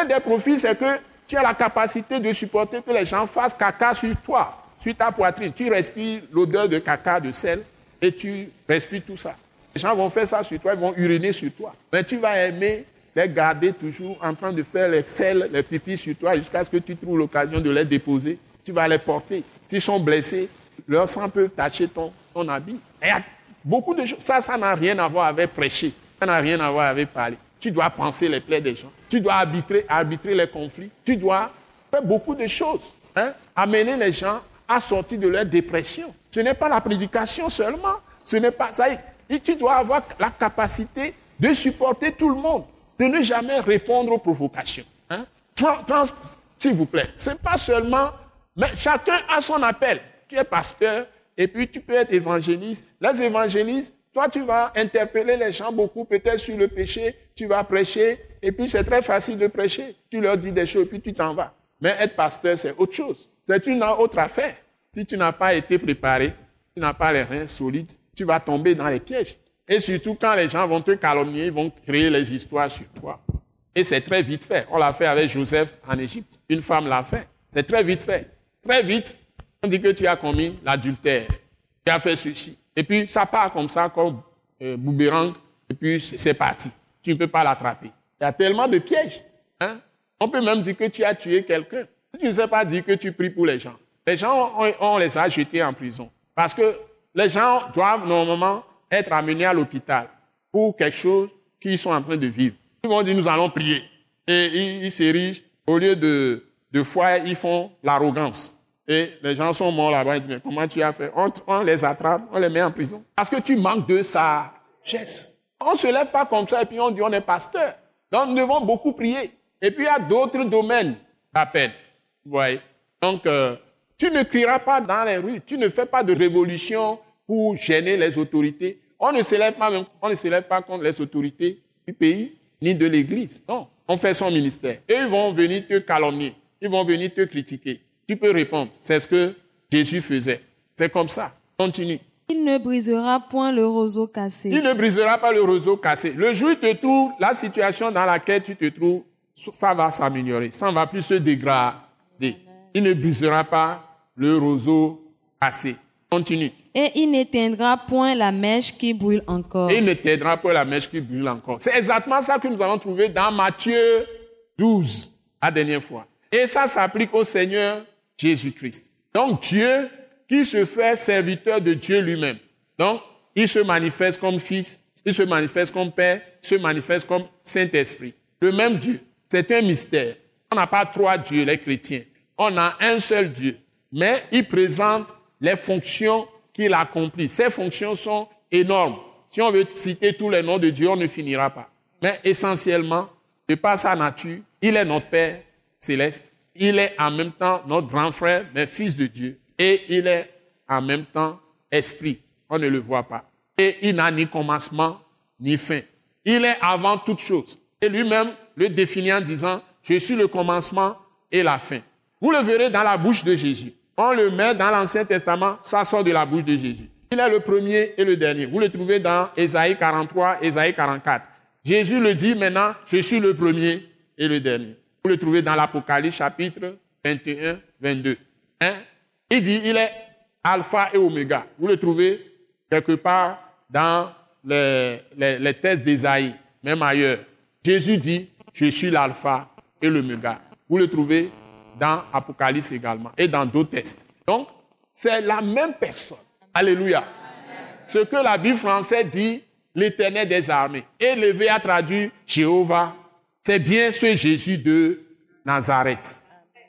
Des profils, c'est que tu as la capacité de supporter que les gens fassent caca sur toi, sur ta poitrine. Tu respires l'odeur de caca, de sel, et tu respires tout ça. Les gens vont faire ça sur toi, ils vont uriner sur toi. Mais tu vas aimer les garder toujours en train de faire les sels, les pipis sur toi jusqu'à ce que tu trouves l'occasion de les déposer. Tu vas les porter. S'ils sont blessés, leur sang peut tacher ton, ton habit. Il y a beaucoup de choses. Ça, ça n'a rien à voir avec prêcher. Ça n'a rien à voir avec parler. Tu dois penser les plaies des gens. Tu dois arbitrer, arbitrer les conflits. Tu dois faire beaucoup de choses. hein. Amener les gens à sortir de leur dépression. Ce n'est pas la prédication seulement. Ce n'est pas ça. Et tu dois avoir la capacité de supporter tout le monde, de ne jamais répondre aux provocations. hein. S'il vous plaît, c'est pas seulement, mais chacun a son appel. Tu es pasteur et puis tu peux être évangéliste. Les évangélistes, toi tu vas interpeller les gens beaucoup peut-être sur le péché, tu vas prêcher et puis c'est très facile de prêcher. Tu leur dis des choses et puis tu t'en vas. Mais être pasteur, c'est autre chose. C'est une autre affaire. Si tu n'as pas été préparé, tu n'as pas les reins solides, tu vas tomber dans les pièges. Et surtout quand les gens vont te calomnier, ils vont créer les histoires sur toi. Et c'est très vite fait. On l'a fait avec Joseph en Égypte. Une femme l'a fait. C'est très vite fait. Très vite, on dit que tu as commis l'adultère. Tu as fait ceci. Et puis ça part comme ça, comme euh, et puis c'est parti. Tu ne peux pas l'attraper. Il y a tellement de pièges. Hein? On peut même dire que tu as tué quelqu'un. Tu ne sais pas dire que tu pries pour les gens. Les gens, on, on les a jetés en prison. Parce que les gens doivent normalement être amenés à l'hôpital pour quelque chose qu'ils sont en train de vivre. Ils vont dire, nous allons prier. Et ils, ils s'érigent. Au lieu de, de foi, ils font l'arrogance. Et les gens sont morts là-bas. Ils disent, mais comment tu as fait? On, on les attrape, on les met en prison. Parce que tu manques de sagesse. On ne se lève pas comme ça et puis on dit, on est pasteur. Donc nous devons beaucoup prier. Et puis il y a d'autres domaines d'appel. Vous voyez? Donc, euh, tu ne crieras pas dans les rues, tu ne fais pas de révolution pour gêner les autorités. On ne s'élève pas, même, on ne s'élève pas contre les autorités du pays ni de l'Église. Non, on fait son ministère. Et ils vont venir te calomnier, ils vont venir te critiquer. Tu peux répondre, c'est ce que Jésus faisait. C'est comme ça. Continue. Il ne brisera point le roseau cassé. Il ne brisera pas le roseau cassé. Le jour où tu te trouves, la situation dans laquelle tu te trouves, ça va s'améliorer. Ça ne va plus se dégrader. Il ne brisera pas le roseau cassé. Continue. Et il n'éteindra point la mèche qui brûle encore. Et il n'éteindra point la mèche qui brûle encore. C'est exactement ça que nous allons trouver dans Matthieu 12, la dernière fois. Et ça s'applique au Seigneur Jésus-Christ. Donc Dieu qui se fait serviteur de Dieu lui-même. Donc, il se manifeste comme Fils, il se manifeste comme Père, il se manifeste comme Saint-Esprit. Le même Dieu. C'est un mystère. On n'a pas trois dieux, les chrétiens. On a un seul Dieu. Mais il présente les fonctions qu'il accomplit. Ces fonctions sont énormes. Si on veut citer tous les noms de Dieu, on ne finira pas. Mais essentiellement, de par sa nature, il est notre Père céleste. Il est en même temps notre grand frère, mais fils de Dieu et il est en même temps esprit. On ne le voit pas. Et il n'a ni commencement ni fin. Il est avant toute chose. Et lui-même le définit en disant, je suis le commencement et la fin. Vous le verrez dans la bouche de Jésus. On le met dans l'Ancien Testament, ça sort de la bouche de Jésus. Il est le premier et le dernier. Vous le trouvez dans Ésaïe 43, Ésaïe 44. Jésus le dit maintenant, je suis le premier et le dernier. Vous le trouvez dans l'Apocalypse chapitre 21, 22. Hein? Il dit, il est alpha et oméga. Vous le trouvez quelque part dans les, les, les d'Ésaïe, même ailleurs. Jésus dit, je suis l'alpha et l'oméga. Vous le trouvez dans Apocalypse également et dans d'autres textes. Donc, c'est la même personne. Alléluia. Ce que la Bible française dit, l'éternel des armées. Élevé à traduire Jéhovah, c'est bien ce Jésus de Nazareth.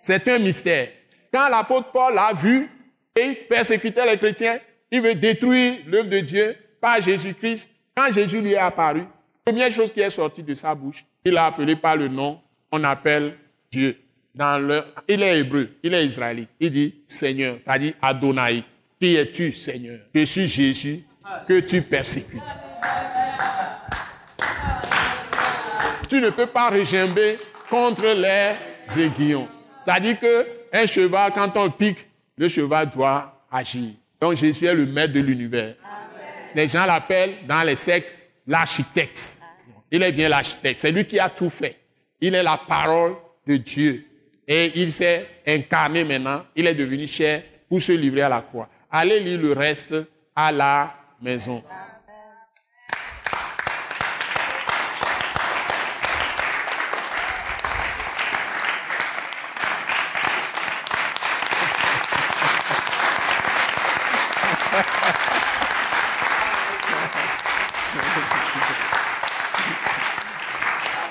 C'est un mystère. Quand l'apôtre Paul a vu et il persécutait les chrétiens, il veut détruire l'œuvre de Dieu par Jésus-Christ. Quand Jésus lui est apparu, première chose qui est sortie de sa bouche, il l'a appelé par le nom, on appelle Dieu. Dans il est hébreu, il est israélite. Il dit Seigneur, c'est-à-dire Adonai. Qui es-tu, Seigneur? Je suis Jésus que tu persécutes. Tu ne peux pas régimber contre les aiguillons. C'est-à-dire que un cheval, quand on pique, le cheval doit agir. Donc Jésus est le maître de l'univers. Les gens l'appellent dans les sectes l'architecte. Il est bien l'architecte. C'est lui qui a tout fait. Il est la parole de Dieu. Et il s'est incarné maintenant. Il est devenu cher pour se livrer à la croix. Allez lire le reste à la maison.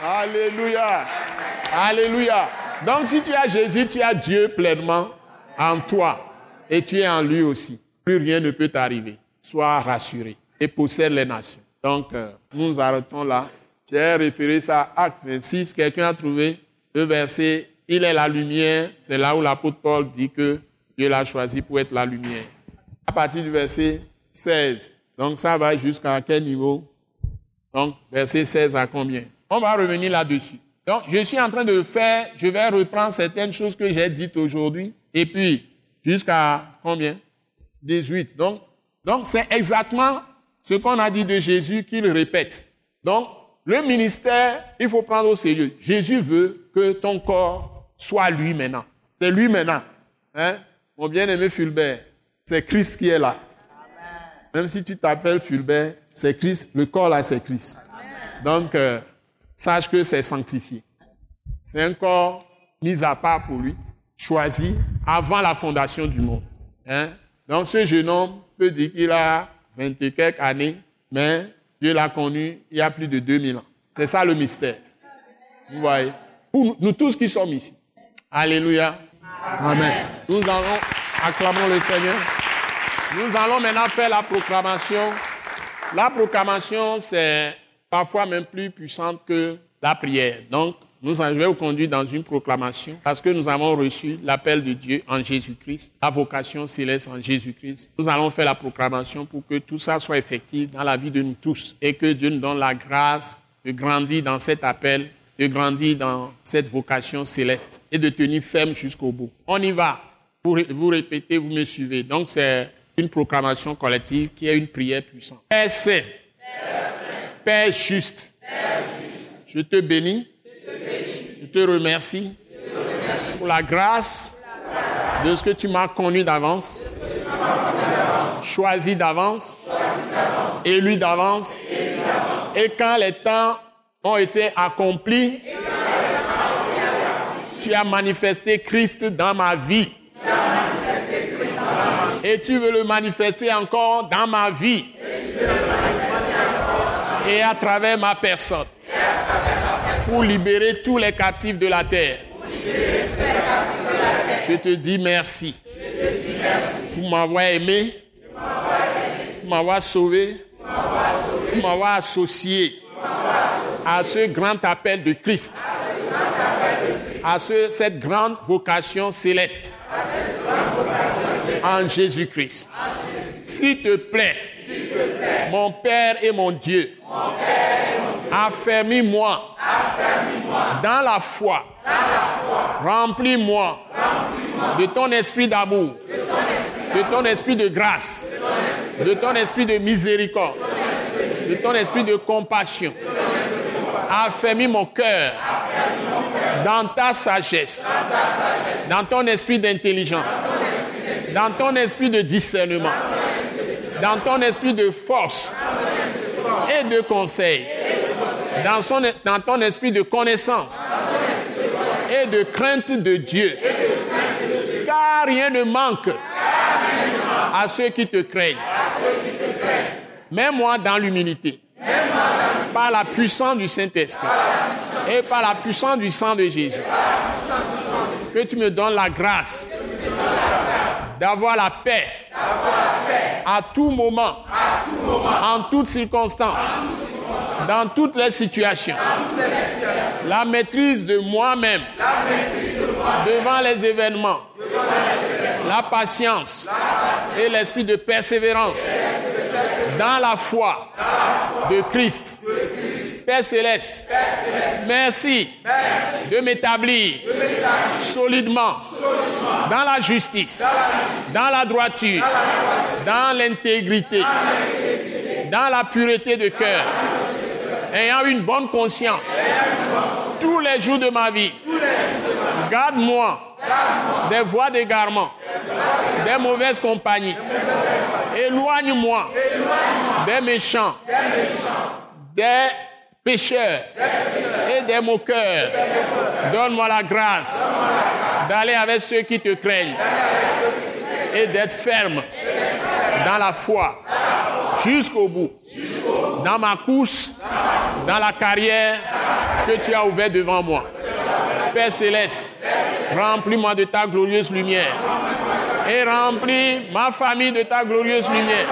Alléluia. Alléluia. Donc si tu as Jésus, tu as Dieu pleinement en toi. Et tu es en lui aussi. Plus rien ne peut t'arriver. Sois rassuré et possède les nations. Donc, euh, nous arrêtons là. J'ai référé ça à Acte 26. Quelqu'un a trouvé le verset Il est la lumière. C'est là où l'apôtre Paul dit que Dieu l'a choisi pour être la lumière. À partir du verset 16. Donc, ça va jusqu'à quel niveau? Donc, verset 16 à combien? On va revenir là-dessus. Donc, je suis en train de faire, je vais reprendre certaines choses que j'ai dites aujourd'hui, et puis, jusqu'à combien? 18. Donc, donc c'est exactement ce qu'on a dit de Jésus qu'il répète. Donc, le ministère, il faut prendre au sérieux. Jésus veut que ton corps soit lui maintenant. C'est lui maintenant. Hein? Mon bien-aimé Fulbert, c'est Christ qui est là. Même si tu t'appelles Fulbert, c'est Christ. Le corps là, c'est Christ. Donc, euh, sache que c'est sanctifié. C'est un corps mis à part pour lui, choisi avant la fondation du monde. Hein? Donc ce jeune homme peut dire qu'il a 20 et quelques années, mais Dieu l'a connu il y a plus de 2000 ans. C'est ça le mystère. Vous voyez? Pour nous tous qui sommes ici. Alléluia. Amen. Nous allons, acclamons le Seigneur. Nous allons maintenant faire la proclamation. La proclamation, c'est parfois même plus puissante que la prière. Donc, nous, je vais vous conduire dans une proclamation parce que nous avons reçu l'appel de Dieu en Jésus-Christ, la vocation céleste en Jésus-Christ. Nous allons faire la proclamation pour que tout ça soit effectif dans la vie de nous tous et que Dieu nous donne la grâce de grandir dans cet appel, de grandir dans cette vocation céleste et de tenir ferme jusqu'au bout. On y va. Vous, vous répétez, vous me suivez. Donc c'est une proclamation collective qui est une prière puissante. Père Père juste, je te bénis te remercie pour la grâce de ce que tu m'as connu d'avance, choisi d'avance, élu d'avance. Et quand les temps ont été accomplis, tu as manifesté Christ dans ma vie. Et tu veux le manifester encore dans ma vie. Et à travers ma personne. Pour libérer tous les captifs de la terre. Je te dis merci. Pour m'avoir aimé, pour m'avoir sauvé, pour m'avoir associé à ce grand appel de Christ, à ce, cette grande vocation céleste. En Jésus-Christ. S'il te plaît, mon Père et mon Dieu, affermis-moi dans la foi. Remplis-moi de ton esprit d'amour, de ton esprit de grâce, de ton esprit de miséricorde, de ton esprit de compassion. Affermis mon cœur dans ta sagesse, dans ton esprit d'intelligence, dans ton esprit de discernement, dans ton esprit de force et de conseil dans, ton esprit de connaissance et de crainte de Dieu. Car rien ne manque à ceux qui te craignent. Mets-moi dans l'humilité. Par la puissance du Saint-Esprit. Et par la puissance du sang de Jésus. Que tu me donnes la grâce d'avoir la paix à tout moment, en toutes circonstances dans toutes les situations. La maîtrise de moi-même devant les événements. La patience et l'esprit de persévérance dans la foi de Christ. Père céleste, merci de m'établir solidement dans la justice, dans la droiture, dans l'intégrité, dans la pureté de cœur ayant une bonne conscience tous les jours de ma vie. Garde-moi des voies d'égarement, des mauvaises compagnies. Éloigne-moi des méchants, des pécheurs et des moqueurs. Donne-moi la grâce d'aller avec ceux qui te craignent et d'être ferme dans la foi jusqu'au bout dans ma course, dans la carrière que tu as ouverte devant moi. Père céleste, remplis-moi de ta glorieuse lumière et remplis ma famille de ta glorieuse lumière.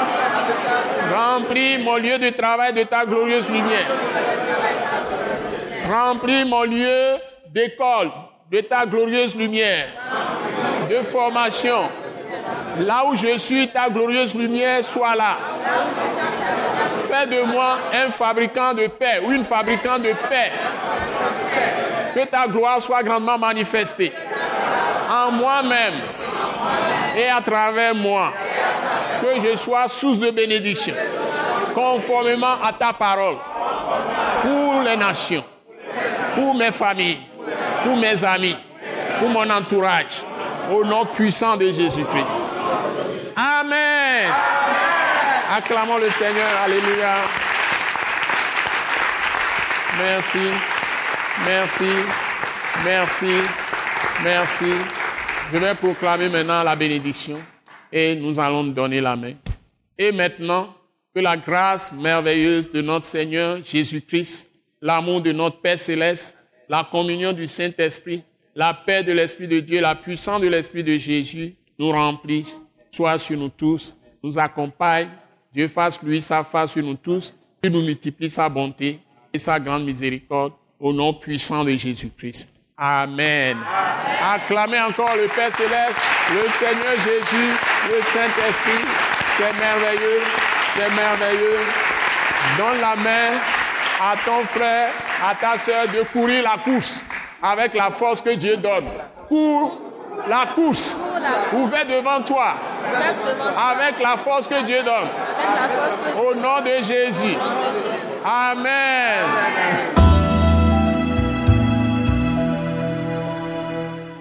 Remplis mon lieu de travail de ta glorieuse lumière. Remplis mon lieu d'école de ta glorieuse lumière, de formation. Là où je suis, ta glorieuse lumière soit là fais de moi un fabricant de paix ou une fabricante de paix. Que ta gloire soit grandement manifestée en moi-même et à travers moi. Que je sois source de bénédiction, conformément à ta parole, pour les nations, pour mes familles, pour mes amis, pour mon entourage, au nom puissant de Jésus-Christ. Amen. Acclamons le Seigneur. Alléluia. Merci. Merci. Merci. Merci. Je vais proclamer maintenant la bénédiction et nous allons donner la main. Et maintenant, que la grâce merveilleuse de notre Seigneur Jésus-Christ, l'amour de notre Père céleste, la communion du Saint-Esprit, la paix de l'Esprit de Dieu, la puissance de l'Esprit de Jésus nous remplissent, soit sur nous tous, nous accompagne Dieu fasse lui sa face sur nous tous, qu'il nous multiplie sa bonté et sa grande miséricorde au nom puissant de Jésus-Christ. Amen. Acclamez encore le Père céleste, le Seigneur Jésus, le Saint-Esprit. C'est merveilleux, c'est merveilleux. Donne la main à ton frère, à ta soeur de courir la course avec la force que Dieu donne. Cours la course ouvert devant toi avec la force que Dieu donne. Au nom de Jésus. Amen.